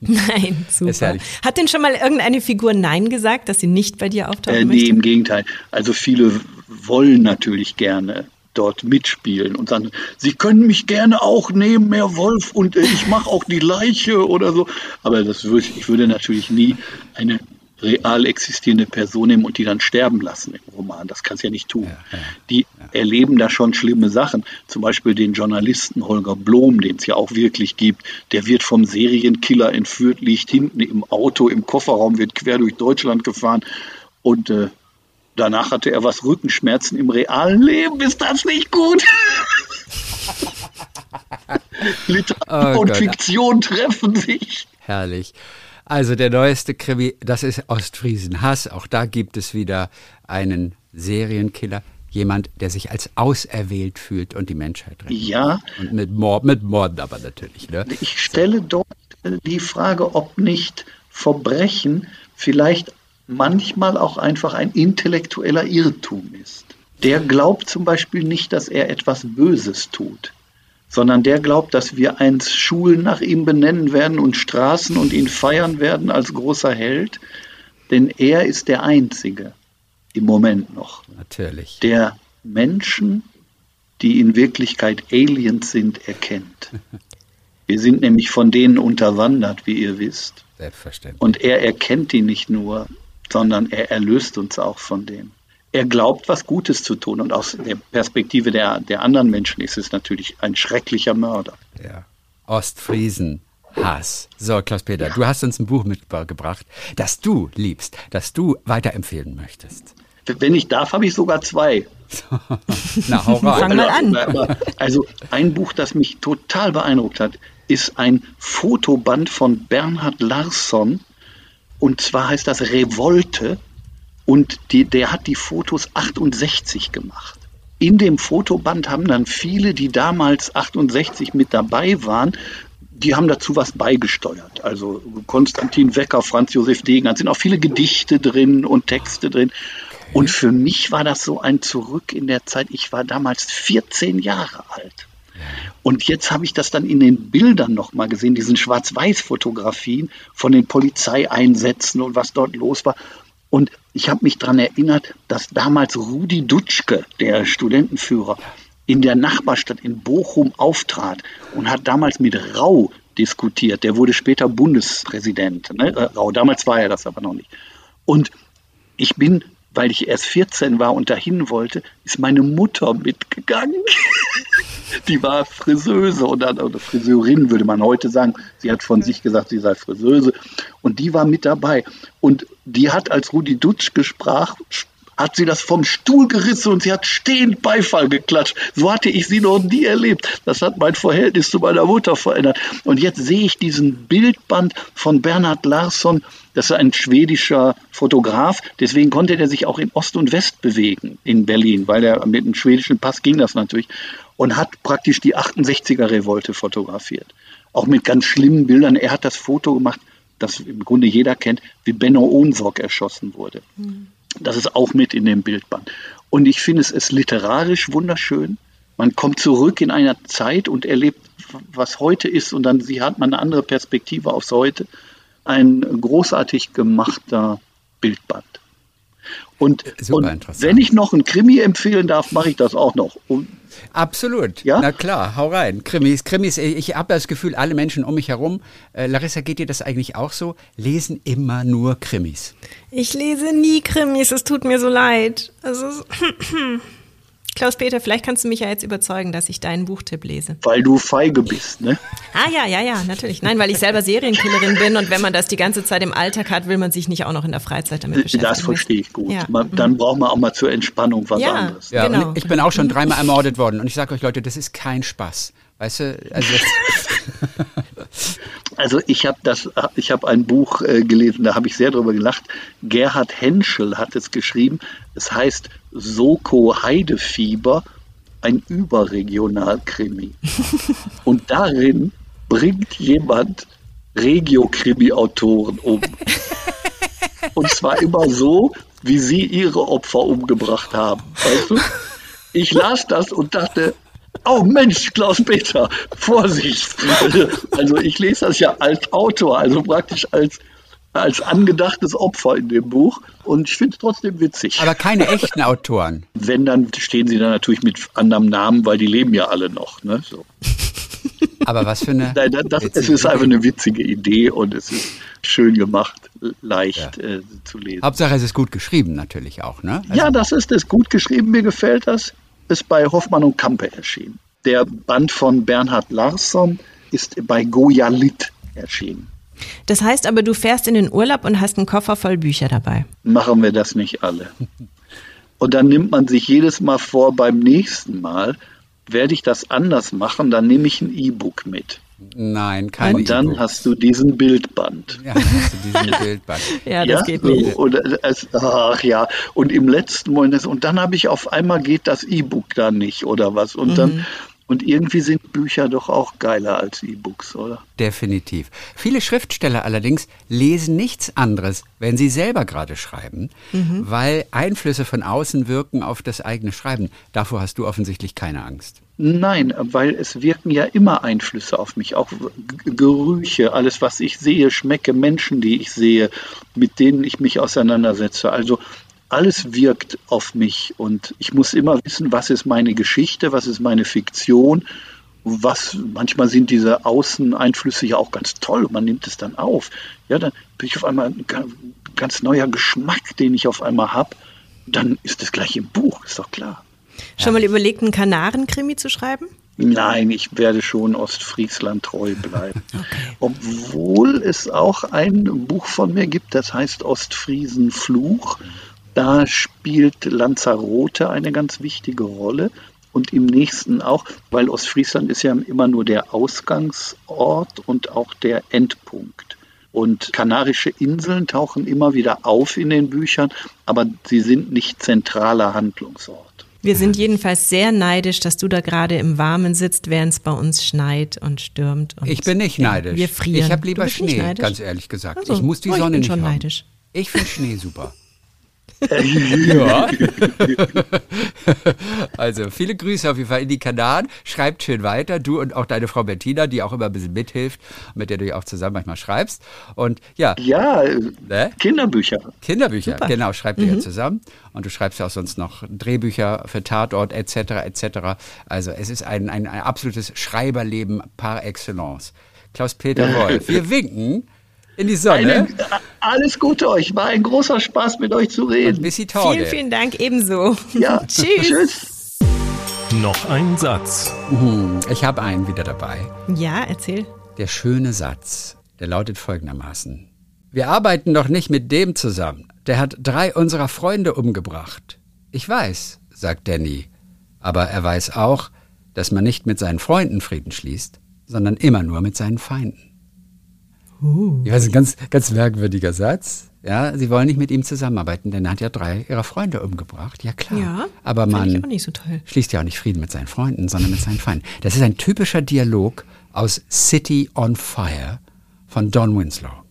Nein, super. Hat denn schon mal irgendeine Figur Nein gesagt, dass sie nicht bei dir auftauchen äh, nee, möchte? im Gegenteil. Also viele wollen natürlich gerne dort mitspielen und sagen, Sie können mich gerne auch nehmen, Herr Wolf, und äh, ich mache auch die Leiche oder so. Aber das würde, ich würde natürlich nie eine real existierende Person nehmen und die dann sterben lassen im Roman. Das kannst du ja nicht tun. Ja, ja, die ja. erleben da schon schlimme Sachen. Zum Beispiel den Journalisten Holger Blom, den es ja auch wirklich gibt. Der wird vom Serienkiller entführt, liegt hinten im Auto, im Kofferraum, wird quer durch Deutschland gefahren und äh, danach hatte er was Rückenschmerzen im realen Leben. Ist das nicht gut? Literatur oh und Fiktion treffen sich. Herrlich. Also der neueste Krimi, das ist Ostfriesen Hass. Auch da gibt es wieder einen Serienkiller. Jemand, der sich als auserwählt fühlt und die Menschheit rettet. Ja. Und mit, Mord, mit Morden aber natürlich. Ne? Ich stelle dort die Frage, ob nicht Verbrechen vielleicht manchmal auch einfach ein intellektueller Irrtum ist. Der glaubt zum Beispiel nicht, dass er etwas Böses tut sondern der glaubt, dass wir einst Schulen nach ihm benennen werden und Straßen und ihn feiern werden als großer Held, denn er ist der Einzige im Moment noch, Natürlich. der Menschen, die in Wirklichkeit Aliens sind, erkennt. Wir sind nämlich von denen unterwandert, wie ihr wisst. Selbstverständlich. Und er erkennt die nicht nur, sondern er erlöst uns auch von denen er glaubt, was Gutes zu tun. Und aus der Perspektive der, der anderen Menschen ist es natürlich ein schrecklicher Mörder. Ja. Ostfriesen. Hass. So, Klaus-Peter, ja. du hast uns ein Buch mitgebracht, das du liebst, das du weiterempfehlen möchtest. Wenn ich darf, habe ich sogar zwei. Na, hau rein. Fang mal an. Also ein Buch, das mich total beeindruckt hat, ist ein Fotoband von Bernhard Larsson. Und zwar heißt das Revolte. Und die, der hat die Fotos 68 gemacht. In dem Fotoband haben dann viele, die damals 68 mit dabei waren, die haben dazu was beigesteuert. Also Konstantin Wecker, Franz Josef Degen, da sind auch viele Gedichte drin und Texte drin. Und für mich war das so ein Zurück in der Zeit. Ich war damals 14 Jahre alt. Und jetzt habe ich das dann in den Bildern nochmal gesehen, diesen Schwarz-Weiß-Fotografien von den Polizeieinsätzen und was dort los war. Und ich habe mich daran erinnert, dass damals Rudi Dutschke, der Studentenführer, in der Nachbarstadt in Bochum auftrat und hat damals mit Rau diskutiert. Der wurde später Bundespräsident. Ne? Äh, Rau, damals war er das aber noch nicht. Und ich bin weil ich erst 14 war und dahin wollte, ist meine Mutter mitgegangen. die war Friseuse oder, oder Friseurin, würde man heute sagen. Sie hat von sich gesagt, sie sei Friseuse. Und die war mit dabei. Und die hat, als Rudi Dutsch gesprach, hat sie das vom Stuhl gerissen und sie hat stehend Beifall geklatscht. So hatte ich sie noch nie erlebt. Das hat mein Verhältnis zu meiner Mutter verändert. Und jetzt sehe ich diesen Bildband von Bernhard Larsson. Das ist ein schwedischer Fotograf. Deswegen konnte er sich auch in Ost und West bewegen in Berlin, weil er mit einem schwedischen Pass ging das natürlich und hat praktisch die 68er Revolte fotografiert. auch mit ganz schlimmen Bildern. Er hat das Foto gemacht, das im Grunde jeder kennt, wie Benno Ohnsorg erschossen wurde. Mhm. Das ist auch mit in dem Bildband. Und ich finde es ist literarisch wunderschön. Man kommt zurück in einer Zeit und erlebt, was heute ist, und dann hat man eine andere Perspektive aufs Heute. Ein großartig gemachter Bildband. Und, und wenn ich noch einen Krimi empfehlen darf, mache ich das auch noch. Und Absolut. Ja? Na klar, hau rein. Krimis, Krimis. Ich habe das Gefühl, alle Menschen um mich herum, äh, Larissa, geht dir das eigentlich auch so? Lesen immer nur Krimis. Ich lese nie Krimis, es tut mir so leid. Also Klaus-Peter, vielleicht kannst du mich ja jetzt überzeugen, dass ich deinen Buchtipp lese. Weil du feige bist, ne? Ah ja, ja, ja, natürlich. Nein, weil ich selber Serienkillerin bin und wenn man das die ganze Zeit im Alltag hat, will man sich nicht auch noch in der Freizeit damit beschäftigen. Das verstehe ich gut. Ja. Man, dann braucht man auch mal zur Entspannung was ja, anderes. Ja, genau. ich bin auch schon dreimal ermordet worden und ich sage euch Leute, das ist kein Spaß. Weißt du, also Also ich habe das, ich habe ein Buch äh, gelesen, da habe ich sehr drüber gelacht. Gerhard Henschel hat es geschrieben. Es heißt Soko Heidefieber, ein Überregionalkrimi. Und darin bringt jemand Regio-Krimi-Autoren um. Und zwar immer so, wie sie ihre Opfer umgebracht haben. Weißt du? Ich las das und dachte, Oh Mensch, Klaus-Peter, Vorsicht. Also ich lese das ja als Autor, also praktisch als, als angedachtes Opfer in dem Buch. Und ich finde es trotzdem witzig. Aber keine echten Autoren. Wenn, dann stehen sie da natürlich mit anderem Namen, weil die leben ja alle noch. Ne? So. Aber was für eine. Nein, das, es ist einfach eine witzige Idee und es ist schön gemacht, leicht ja. äh, zu lesen. Hauptsache, es ist gut geschrieben, natürlich auch, ne? Also ja, das ist es gut geschrieben, mir gefällt das ist bei Hoffmann und Kampe erschienen. Der Band von Bernhard Larsson ist bei Goya Litt erschienen. Das heißt aber, du fährst in den Urlaub und hast einen Koffer voll Bücher dabei. Machen wir das nicht alle. Und dann nimmt man sich jedes Mal vor, beim nächsten Mal werde ich das anders machen, dann nehme ich ein E-Book mit. Nein, kein Und dann hast du diesen Bildband. Ja, hast du diesen Bildband. ja, das ja? geht nicht. Und, es, ach ja, und im letzten Moment, und dann habe ich auf einmal geht das E-Book da nicht oder was. Und mhm. dann und irgendwie sind Bücher doch auch geiler als E-Books, oder? Definitiv. Viele Schriftsteller allerdings lesen nichts anderes, wenn sie selber gerade schreiben, mhm. weil Einflüsse von außen wirken auf das eigene Schreiben. Davor hast du offensichtlich keine Angst. Nein, weil es wirken ja immer Einflüsse auf mich, auch Gerüche, alles, was ich sehe, schmecke, Menschen, die ich sehe, mit denen ich mich auseinandersetze. Also alles wirkt auf mich und ich muss immer wissen, was ist meine Geschichte, was ist meine Fiktion, was manchmal sind diese Außeneinflüsse ja auch ganz toll, man nimmt es dann auf. Ja, dann bin ich auf einmal ein ganz neuer Geschmack, den ich auf einmal habe, dann ist das gleich im Buch, ist doch klar. Schon mal überlegt, einen Kanaren-Krimi zu schreiben? Nein, ich werde schon Ostfriesland treu bleiben. Okay. Obwohl es auch ein Buch von mir gibt, das heißt Ostfriesen Fluch. Da spielt Lanzarote eine ganz wichtige Rolle und im nächsten auch, weil Ostfriesland ist ja immer nur der Ausgangsort und auch der Endpunkt. Und Kanarische Inseln tauchen immer wieder auf in den Büchern, aber sie sind nicht zentraler Handlungsort. Wir sind jedenfalls sehr neidisch, dass du da gerade im Warmen sitzt, während es bei uns schneit und stürmt. Und ich bin nicht neidisch. Wir frieren. Ich habe lieber Schnee, ganz ehrlich gesagt. Also, ich muss die oh, Sonne nicht schon haben. neidisch. Ich finde Schnee super ja. also viele Grüße auf jeden Fall in die Kanaren. Schreibt schön weiter, du und auch deine Frau Bettina, die auch immer ein bisschen mithilft, mit der du ja auch zusammen manchmal schreibst. Und ja. Ja, ne? Kinderbücher. Kinderbücher, Super. genau, schreibt mhm. ihr ja zusammen. Und du schreibst ja auch sonst noch Drehbücher für Tatort etc. etc. Also es ist ein, ein, ein absolutes Schreiberleben par excellence. Klaus-Peter Wolf, wir winken in die Sonne. Eine, alles Gute euch. War ein großer Spaß, mit euch zu reden. Bis die Vielen, vielen Dank ebenso. Ja. Tschüss. Tschüss. Noch ein Satz. Mhm, ich habe einen wieder dabei. Ja, erzähl. Der schöne Satz, der lautet folgendermaßen. Wir arbeiten doch nicht mit dem zusammen. Der hat drei unserer Freunde umgebracht. Ich weiß, sagt Danny. Aber er weiß auch, dass man nicht mit seinen Freunden Frieden schließt, sondern immer nur mit seinen Feinden. Uh. Das ist ein ganz, ganz merkwürdiger Satz. Ja, sie wollen nicht mit ihm zusammenarbeiten, denn er hat ja drei ihrer Freunde umgebracht. Ja, klar. Ja, aber man so schließt ja auch nicht Frieden mit seinen Freunden, sondern mit seinen Feinden. Das ist ein typischer Dialog aus City on Fire von Don Winslow.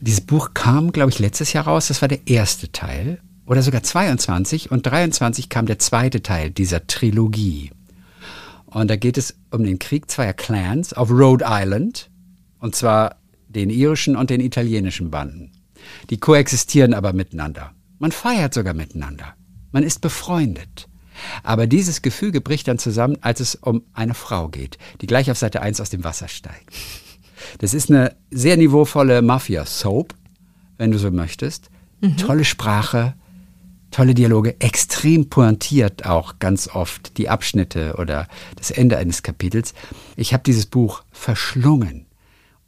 Dieses Buch kam, glaube ich, letztes Jahr raus. Das war der erste Teil. Oder sogar 22. Und 23 kam der zweite Teil dieser Trilogie. Und da geht es um den Krieg zweier Clans auf Rhode Island. Und zwar den irischen und den italienischen Banden. Die koexistieren aber miteinander. Man feiert sogar miteinander. Man ist befreundet. Aber dieses Gefüge bricht dann zusammen, als es um eine Frau geht, die gleich auf Seite 1 aus dem Wasser steigt. Das ist eine sehr niveauvolle Mafia-Soap, wenn du so möchtest. Mhm. Tolle Sprache, tolle Dialoge, extrem pointiert auch ganz oft die Abschnitte oder das Ende eines Kapitels. Ich habe dieses Buch verschlungen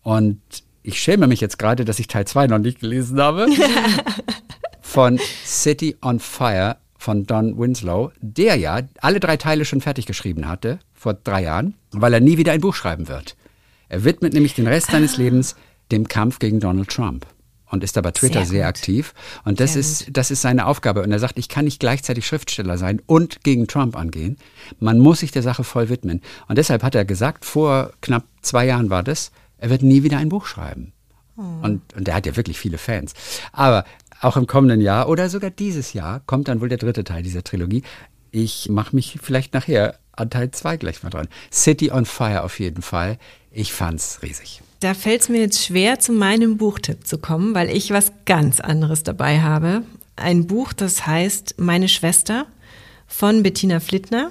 und ich schäme mich jetzt gerade, dass ich Teil 2 noch nicht gelesen habe. von City on Fire von Don Winslow, der ja alle drei Teile schon fertig geschrieben hatte, vor drei Jahren, weil er nie wieder ein Buch schreiben wird. Er widmet nämlich den Rest seines ah. Lebens dem Kampf gegen Donald Trump und ist aber Twitter sehr, sehr aktiv. Und das sehr ist, das ist seine Aufgabe. Und er sagt, ich kann nicht gleichzeitig Schriftsteller sein und gegen Trump angehen. Man muss sich der Sache voll widmen. Und deshalb hat er gesagt, vor knapp zwei Jahren war das, er wird nie wieder ein Buch schreiben. Oh. Und, und er hat ja wirklich viele Fans. Aber auch im kommenden Jahr oder sogar dieses Jahr kommt dann wohl der dritte Teil dieser Trilogie. Ich mache mich vielleicht nachher an Teil 2 gleich mal dran. City on Fire auf jeden Fall. Ich fand's riesig. Da fällt es mir jetzt schwer, zu meinem Buchtipp zu kommen, weil ich was ganz anderes dabei habe. Ein Buch, das heißt Meine Schwester von Bettina Flittner.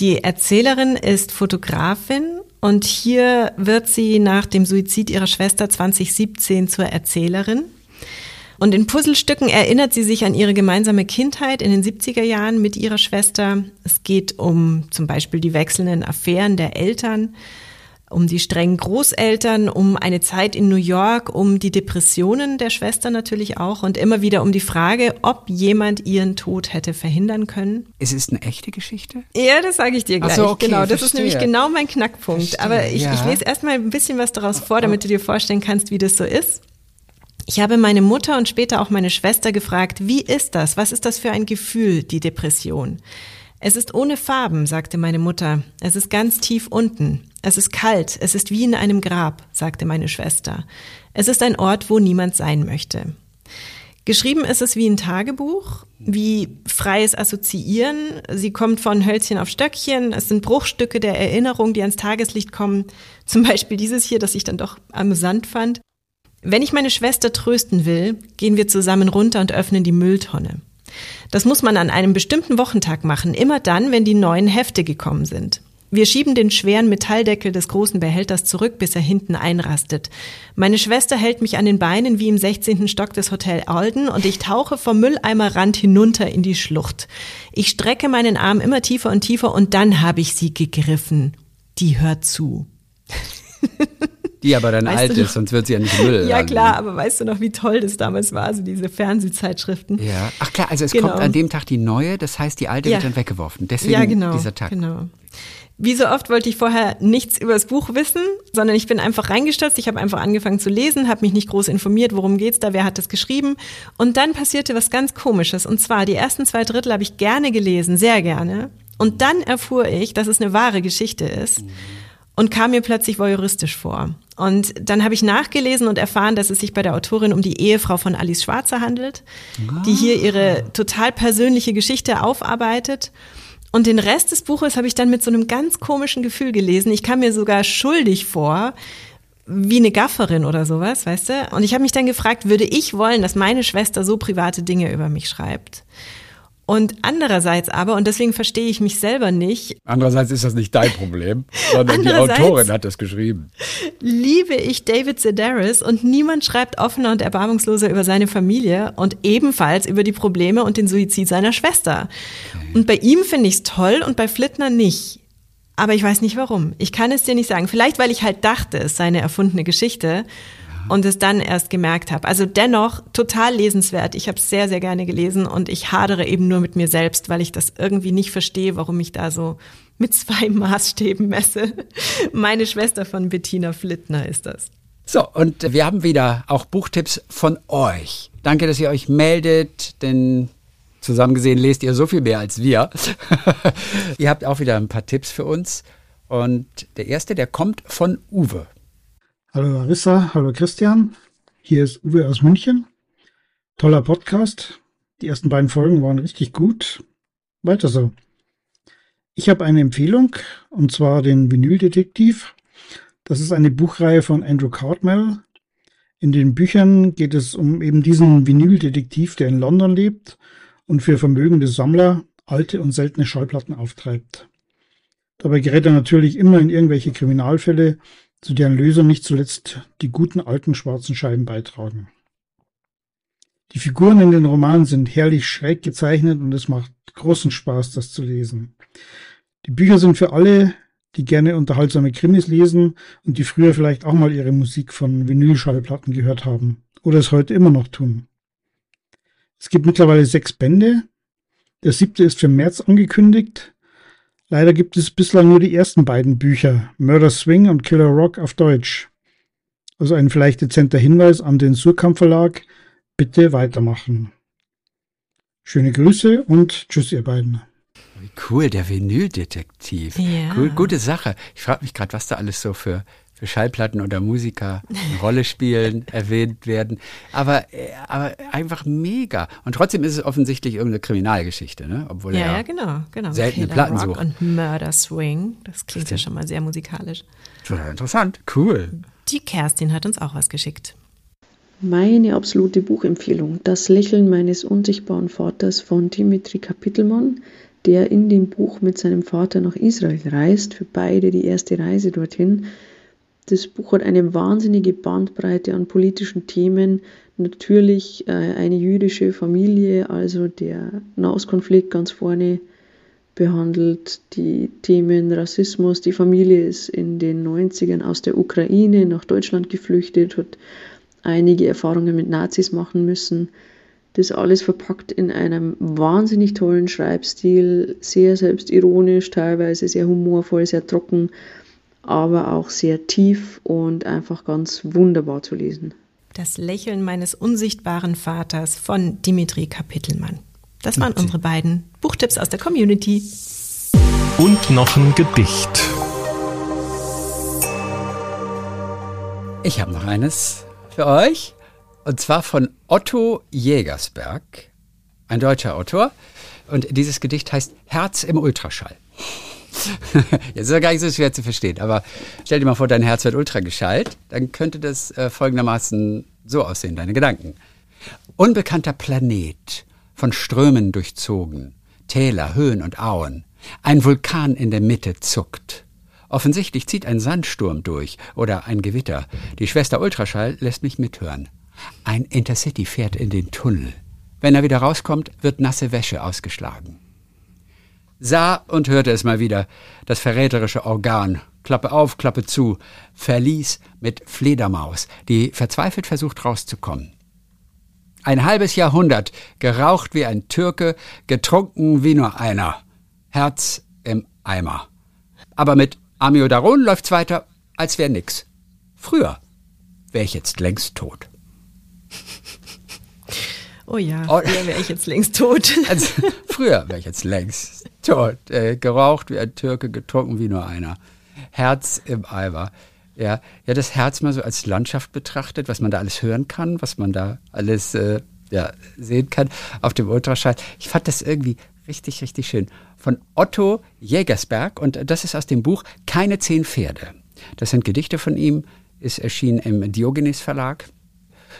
Die Erzählerin ist Fotografin und hier wird sie nach dem Suizid ihrer Schwester 2017 zur Erzählerin. Und in Puzzlestücken erinnert sie sich an ihre gemeinsame Kindheit in den 70er Jahren mit ihrer Schwester. Es geht um zum Beispiel die wechselnden Affären der Eltern, um die strengen Großeltern, um eine Zeit in New York, um die Depressionen der Schwester natürlich auch und immer wieder um die Frage, ob jemand ihren Tod hätte verhindern können. Ist es eine echte Geschichte? Ja, das sage ich dir gleich. So, okay, genau, das verstehe. ist nämlich genau mein Knackpunkt. Verstehe, Aber ich, ja. ich lese erstmal ein bisschen was daraus vor, damit du dir vorstellen kannst, wie das so ist. Ich habe meine Mutter und später auch meine Schwester gefragt, wie ist das? Was ist das für ein Gefühl, die Depression? Es ist ohne Farben, sagte meine Mutter. Es ist ganz tief unten. Es ist kalt. Es ist wie in einem Grab, sagte meine Schwester. Es ist ein Ort, wo niemand sein möchte. Geschrieben ist es wie ein Tagebuch, wie freies Assoziieren. Sie kommt von Hölzchen auf Stöckchen. Es sind Bruchstücke der Erinnerung, die ans Tageslicht kommen. Zum Beispiel dieses hier, das ich dann doch amüsant fand. Wenn ich meine Schwester trösten will, gehen wir zusammen runter und öffnen die Mülltonne. Das muss man an einem bestimmten Wochentag machen, immer dann, wenn die neuen Hefte gekommen sind. Wir schieben den schweren Metalldeckel des großen Behälters zurück, bis er hinten einrastet. Meine Schwester hält mich an den Beinen wie im 16. Stock des Hotel Alden und ich tauche vom Mülleimerrand hinunter in die Schlucht. Ich strecke meinen Arm immer tiefer und tiefer und dann habe ich sie gegriffen. Die hört zu. Die aber dann weißt alt ist, sonst wird sie ja nicht Müll. Ja, klar, aber weißt du noch, wie toll das damals war, so diese Fernsehzeitschriften? Ja. Ach klar, also es genau. kommt an dem Tag die neue, das heißt, die alte ja. wird dann weggeworfen. Deswegen ja, genau, dieser Tag. Genau. Wie so oft wollte ich vorher nichts über das Buch wissen, sondern ich bin einfach reingestürzt. Ich habe einfach angefangen zu lesen, habe mich nicht groß informiert, worum geht's da, wer hat das geschrieben. Und dann passierte was ganz Komisches. Und zwar, die ersten zwei Drittel habe ich gerne gelesen, sehr gerne. Und dann erfuhr ich, dass es eine wahre Geschichte ist. Und kam mir plötzlich voyeuristisch vor. Und dann habe ich nachgelesen und erfahren, dass es sich bei der Autorin um die Ehefrau von Alice Schwarzer handelt, ah. die hier ihre total persönliche Geschichte aufarbeitet. Und den Rest des Buches habe ich dann mit so einem ganz komischen Gefühl gelesen. Ich kam mir sogar schuldig vor, wie eine Gafferin oder sowas, weißt du? Und ich habe mich dann gefragt, würde ich wollen, dass meine Schwester so private Dinge über mich schreibt? Und andererseits aber, und deswegen verstehe ich mich selber nicht. Andererseits ist das nicht dein Problem, sondern die Autorin hat das geschrieben. Liebe ich David Sedaris und niemand schreibt offener und erbarmungsloser über seine Familie und ebenfalls über die Probleme und den Suizid seiner Schwester. Okay. Und bei ihm finde ich es toll und bei Flittner nicht. Aber ich weiß nicht warum. Ich kann es dir nicht sagen. Vielleicht, weil ich halt dachte, es sei eine erfundene Geschichte und es dann erst gemerkt habe. Also dennoch total lesenswert. Ich habe es sehr, sehr gerne gelesen und ich hadere eben nur mit mir selbst, weil ich das irgendwie nicht verstehe, warum ich da so mit zwei Maßstäben messe. Meine Schwester von Bettina Flittner ist das. So, und wir haben wieder auch Buchtipps von euch. Danke, dass ihr euch meldet, denn zusammen gesehen lest ihr so viel mehr als wir. ihr habt auch wieder ein paar Tipps für uns. Und der erste, der kommt von Uwe. Hallo Larissa, hallo Christian. Hier ist Uwe aus München. Toller Podcast. Die ersten beiden Folgen waren richtig gut. Weiter so. Ich habe eine Empfehlung, und zwar den Vinyldetektiv. Das ist eine Buchreihe von Andrew Cartmel. In den Büchern geht es um eben diesen Vinyldetektiv, der in London lebt und für vermögende Sammler alte und seltene Schallplatten auftreibt. Dabei gerät er natürlich immer in irgendwelche Kriminalfälle, zu deren Lösung nicht zuletzt die guten alten schwarzen Scheiben beitragen. Die Figuren in den Romanen sind herrlich schräg gezeichnet und es macht großen Spaß, das zu lesen. Die Bücher sind für alle, die gerne unterhaltsame Krimis lesen und die früher vielleicht auch mal ihre Musik von Vinylschallplatten gehört haben oder es heute immer noch tun. Es gibt mittlerweile sechs Bände. Der siebte ist für März angekündigt. Leider gibt es bislang nur die ersten beiden Bücher, Murder Swing und Killer Rock auf Deutsch. Also ein vielleicht dezenter Hinweis an den Surkamp Verlag, bitte weitermachen. Schöne Grüße und tschüss ihr beiden. Cool, der Vinyldetektiv. Ja. Cool, gute Sache. Ich frage mich gerade, was da alles so für, für Schallplatten oder Musiker eine Rolle spielen, erwähnt werden. Aber, äh, aber einfach mega. Und trotzdem ist es offensichtlich irgendeine Kriminalgeschichte, ne? Obwohl Ja, er ja, genau, genau. seltene Killer Platten Rock sucht. und Murder Swing. Das klingt ja schon mal sehr musikalisch. total interessant. Cool. Die Kerstin hat uns auch was geschickt. Meine absolute Buchempfehlung, Das Lächeln meines unsichtbaren Vaters von Dimitri Kapitelmann, der in dem Buch mit seinem Vater nach Israel reist, für beide die erste Reise dorthin. Das Buch hat eine wahnsinnige Bandbreite an politischen Themen. Natürlich äh, eine jüdische Familie, also der Nahostkonflikt ganz vorne behandelt, die Themen Rassismus. Die Familie ist in den 90ern aus der Ukraine nach Deutschland geflüchtet, hat einige Erfahrungen mit Nazis machen müssen. Das alles verpackt in einem wahnsinnig tollen Schreibstil, sehr selbstironisch, teilweise sehr humorvoll, sehr trocken, aber auch sehr tief und einfach ganz wunderbar zu lesen. Das Lächeln meines unsichtbaren Vaters von Dimitri Kapitelmann. Das waren unsere beiden Buchtipps aus der Community. Und noch ein Gedicht. Ich habe noch eines für euch. Und zwar von Otto Jägersberg, ein deutscher Autor. Und dieses Gedicht heißt Herz im Ultraschall. Jetzt ist ja gar nicht so schwer zu verstehen, aber stell dir mal vor, dein Herz wird ultrageschallt, dann könnte das äh, folgendermaßen so aussehen, deine Gedanken. Unbekannter Planet, von Strömen durchzogen, Täler, Höhen und Auen. Ein Vulkan in der Mitte zuckt. Offensichtlich zieht ein Sandsturm durch oder ein Gewitter. Die Schwester Ultraschall lässt mich mithören. Ein Intercity fährt in den Tunnel. Wenn er wieder rauskommt, wird nasse Wäsche ausgeschlagen. Sah und hörte es mal wieder, das verräterische Organ. Klappe auf, Klappe zu. Verließ mit Fledermaus, die verzweifelt versucht rauszukommen. Ein halbes Jahrhundert, geraucht wie ein Türke, getrunken wie nur einer. Herz im Eimer. Aber mit Amiodaron läuft's weiter, als wär nix. Früher wäre ich jetzt längst tot. Oh ja, Oh. früher wäre ich jetzt längst tot. Also, früher wäre ich jetzt längst tot. Äh, geraucht wie ein Türke, getrunken wie nur einer. Herz im Eimer. Ja, ja, das Herz mal so als Landschaft betrachtet, was man da alles hören kann, was man da alles äh, ja, sehen kann auf dem Ultraschall. Ich fand das irgendwie richtig, richtig schön. Von Otto Jägersberg und das ist aus dem Buch Keine zehn Pferde. Das sind Gedichte von ihm, ist erschienen im Diogenes Verlag.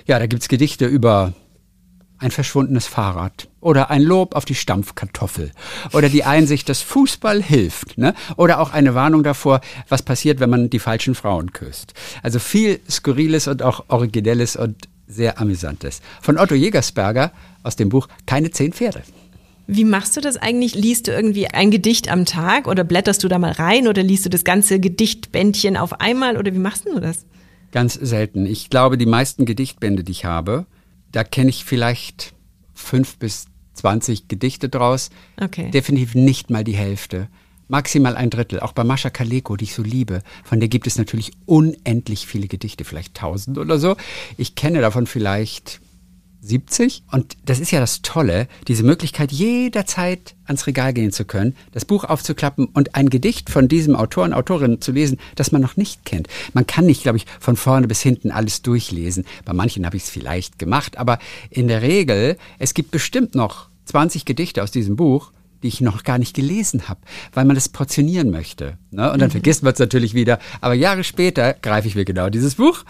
Ja, da gibt's Gedichte über ein verschwundenes Fahrrad oder ein Lob auf die Stampfkartoffel oder die Einsicht, dass Fußball hilft, ne? Oder auch eine Warnung davor, was passiert, wenn man die falschen Frauen küsst. Also viel Skurriles und auch Originelles und sehr Amüsantes. Von Otto Jägersberger aus dem Buch Keine zehn Pferde. Wie machst du das eigentlich? Liest du irgendwie ein Gedicht am Tag oder blätterst du da mal rein oder liest du das ganze Gedichtbändchen auf einmal oder wie machst du das? Ganz selten. Ich glaube, die meisten Gedichtbände, die ich habe, da kenne ich vielleicht fünf bis zwanzig Gedichte draus. Okay. Definitiv nicht mal die Hälfte. Maximal ein Drittel. Auch bei Mascha Kaleko, die ich so liebe. Von der gibt es natürlich unendlich viele Gedichte, vielleicht tausend oder so. Ich kenne davon vielleicht 70. Und das ist ja das Tolle, diese Möglichkeit, jederzeit ans Regal gehen zu können, das Buch aufzuklappen und ein Gedicht von diesem Autor und Autorin zu lesen, das man noch nicht kennt. Man kann nicht, glaube ich, von vorne bis hinten alles durchlesen. Bei manchen habe ich es vielleicht gemacht, aber in der Regel, es gibt bestimmt noch 20 Gedichte aus diesem Buch, die ich noch gar nicht gelesen habe, weil man das portionieren möchte. Ne? Und dann mhm. vergisst man es natürlich wieder. Aber Jahre später greife ich mir genau dieses Buch,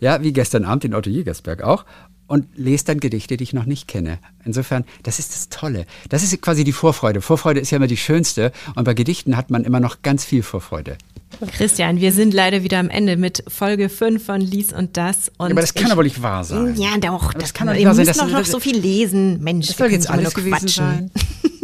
ja, wie gestern Abend in Otto Jägersberg auch, und lese dann Gedichte, die ich noch nicht kenne. Insofern, das ist das Tolle. Das ist quasi die Vorfreude. Vorfreude ist ja immer die schönste und bei Gedichten hat man immer noch ganz viel Vorfreude. Christian, wir sind leider wieder am Ende mit Folge 5 von Lies und das. Und ja, aber das kann aber nicht wahr sein. Ja, doch. Das, das kann doch nicht wahr sein. Ihr müsst noch, noch so viel lesen. Mensch, das soll jetzt alles gewesen quatschen. sein.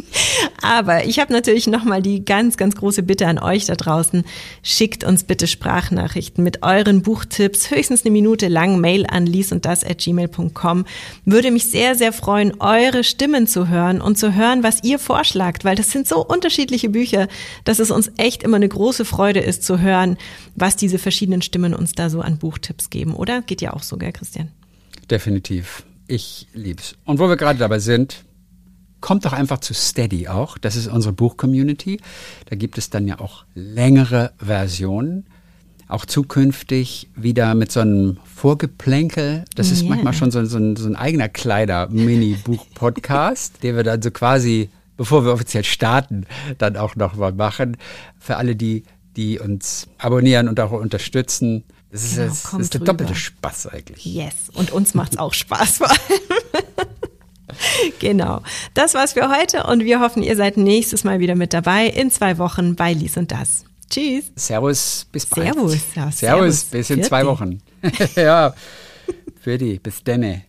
Aber ich habe natürlich nochmal die ganz, ganz große Bitte an euch da draußen. Schickt uns bitte Sprachnachrichten mit euren Buchtipps, höchstens eine Minute lang, Mail an lies und das at gmail.com. Würde mich sehr, sehr freuen, eure Stimmen zu hören und zu hören, was ihr vorschlagt, weil das sind so unterschiedliche Bücher, dass es uns echt immer eine große Freude ist zu hören, was diese verschiedenen Stimmen uns da so an Buchtipps geben, oder? Geht ja auch so, gell, Christian? Definitiv. Ich lieb's. Und wo wir gerade dabei sind, kommt doch einfach zu Steady auch. Das ist unsere Buch-Community. Da gibt es dann ja auch längere Versionen. Auch zukünftig wieder mit so einem Vorgeplänkel. Das ist yeah. manchmal schon so, so, ein, so ein eigener Kleider-Mini-Buch-Podcast, den wir dann so quasi, bevor wir offiziell starten, dann auch nochmal machen. Für alle, die, die uns abonnieren und auch unterstützen. Das ist, genau, das, das ist der doppelte Spaß eigentlich. Yes, und uns macht es auch Spaß vor allem. genau. Das war's für heute und wir hoffen, ihr seid nächstes Mal wieder mit dabei in zwei Wochen bei Lies und das. Tschüss. Servus, bis bald. Servus. Ja, servus, servus, bis in zwei Wochen. ja, für die, bis denne.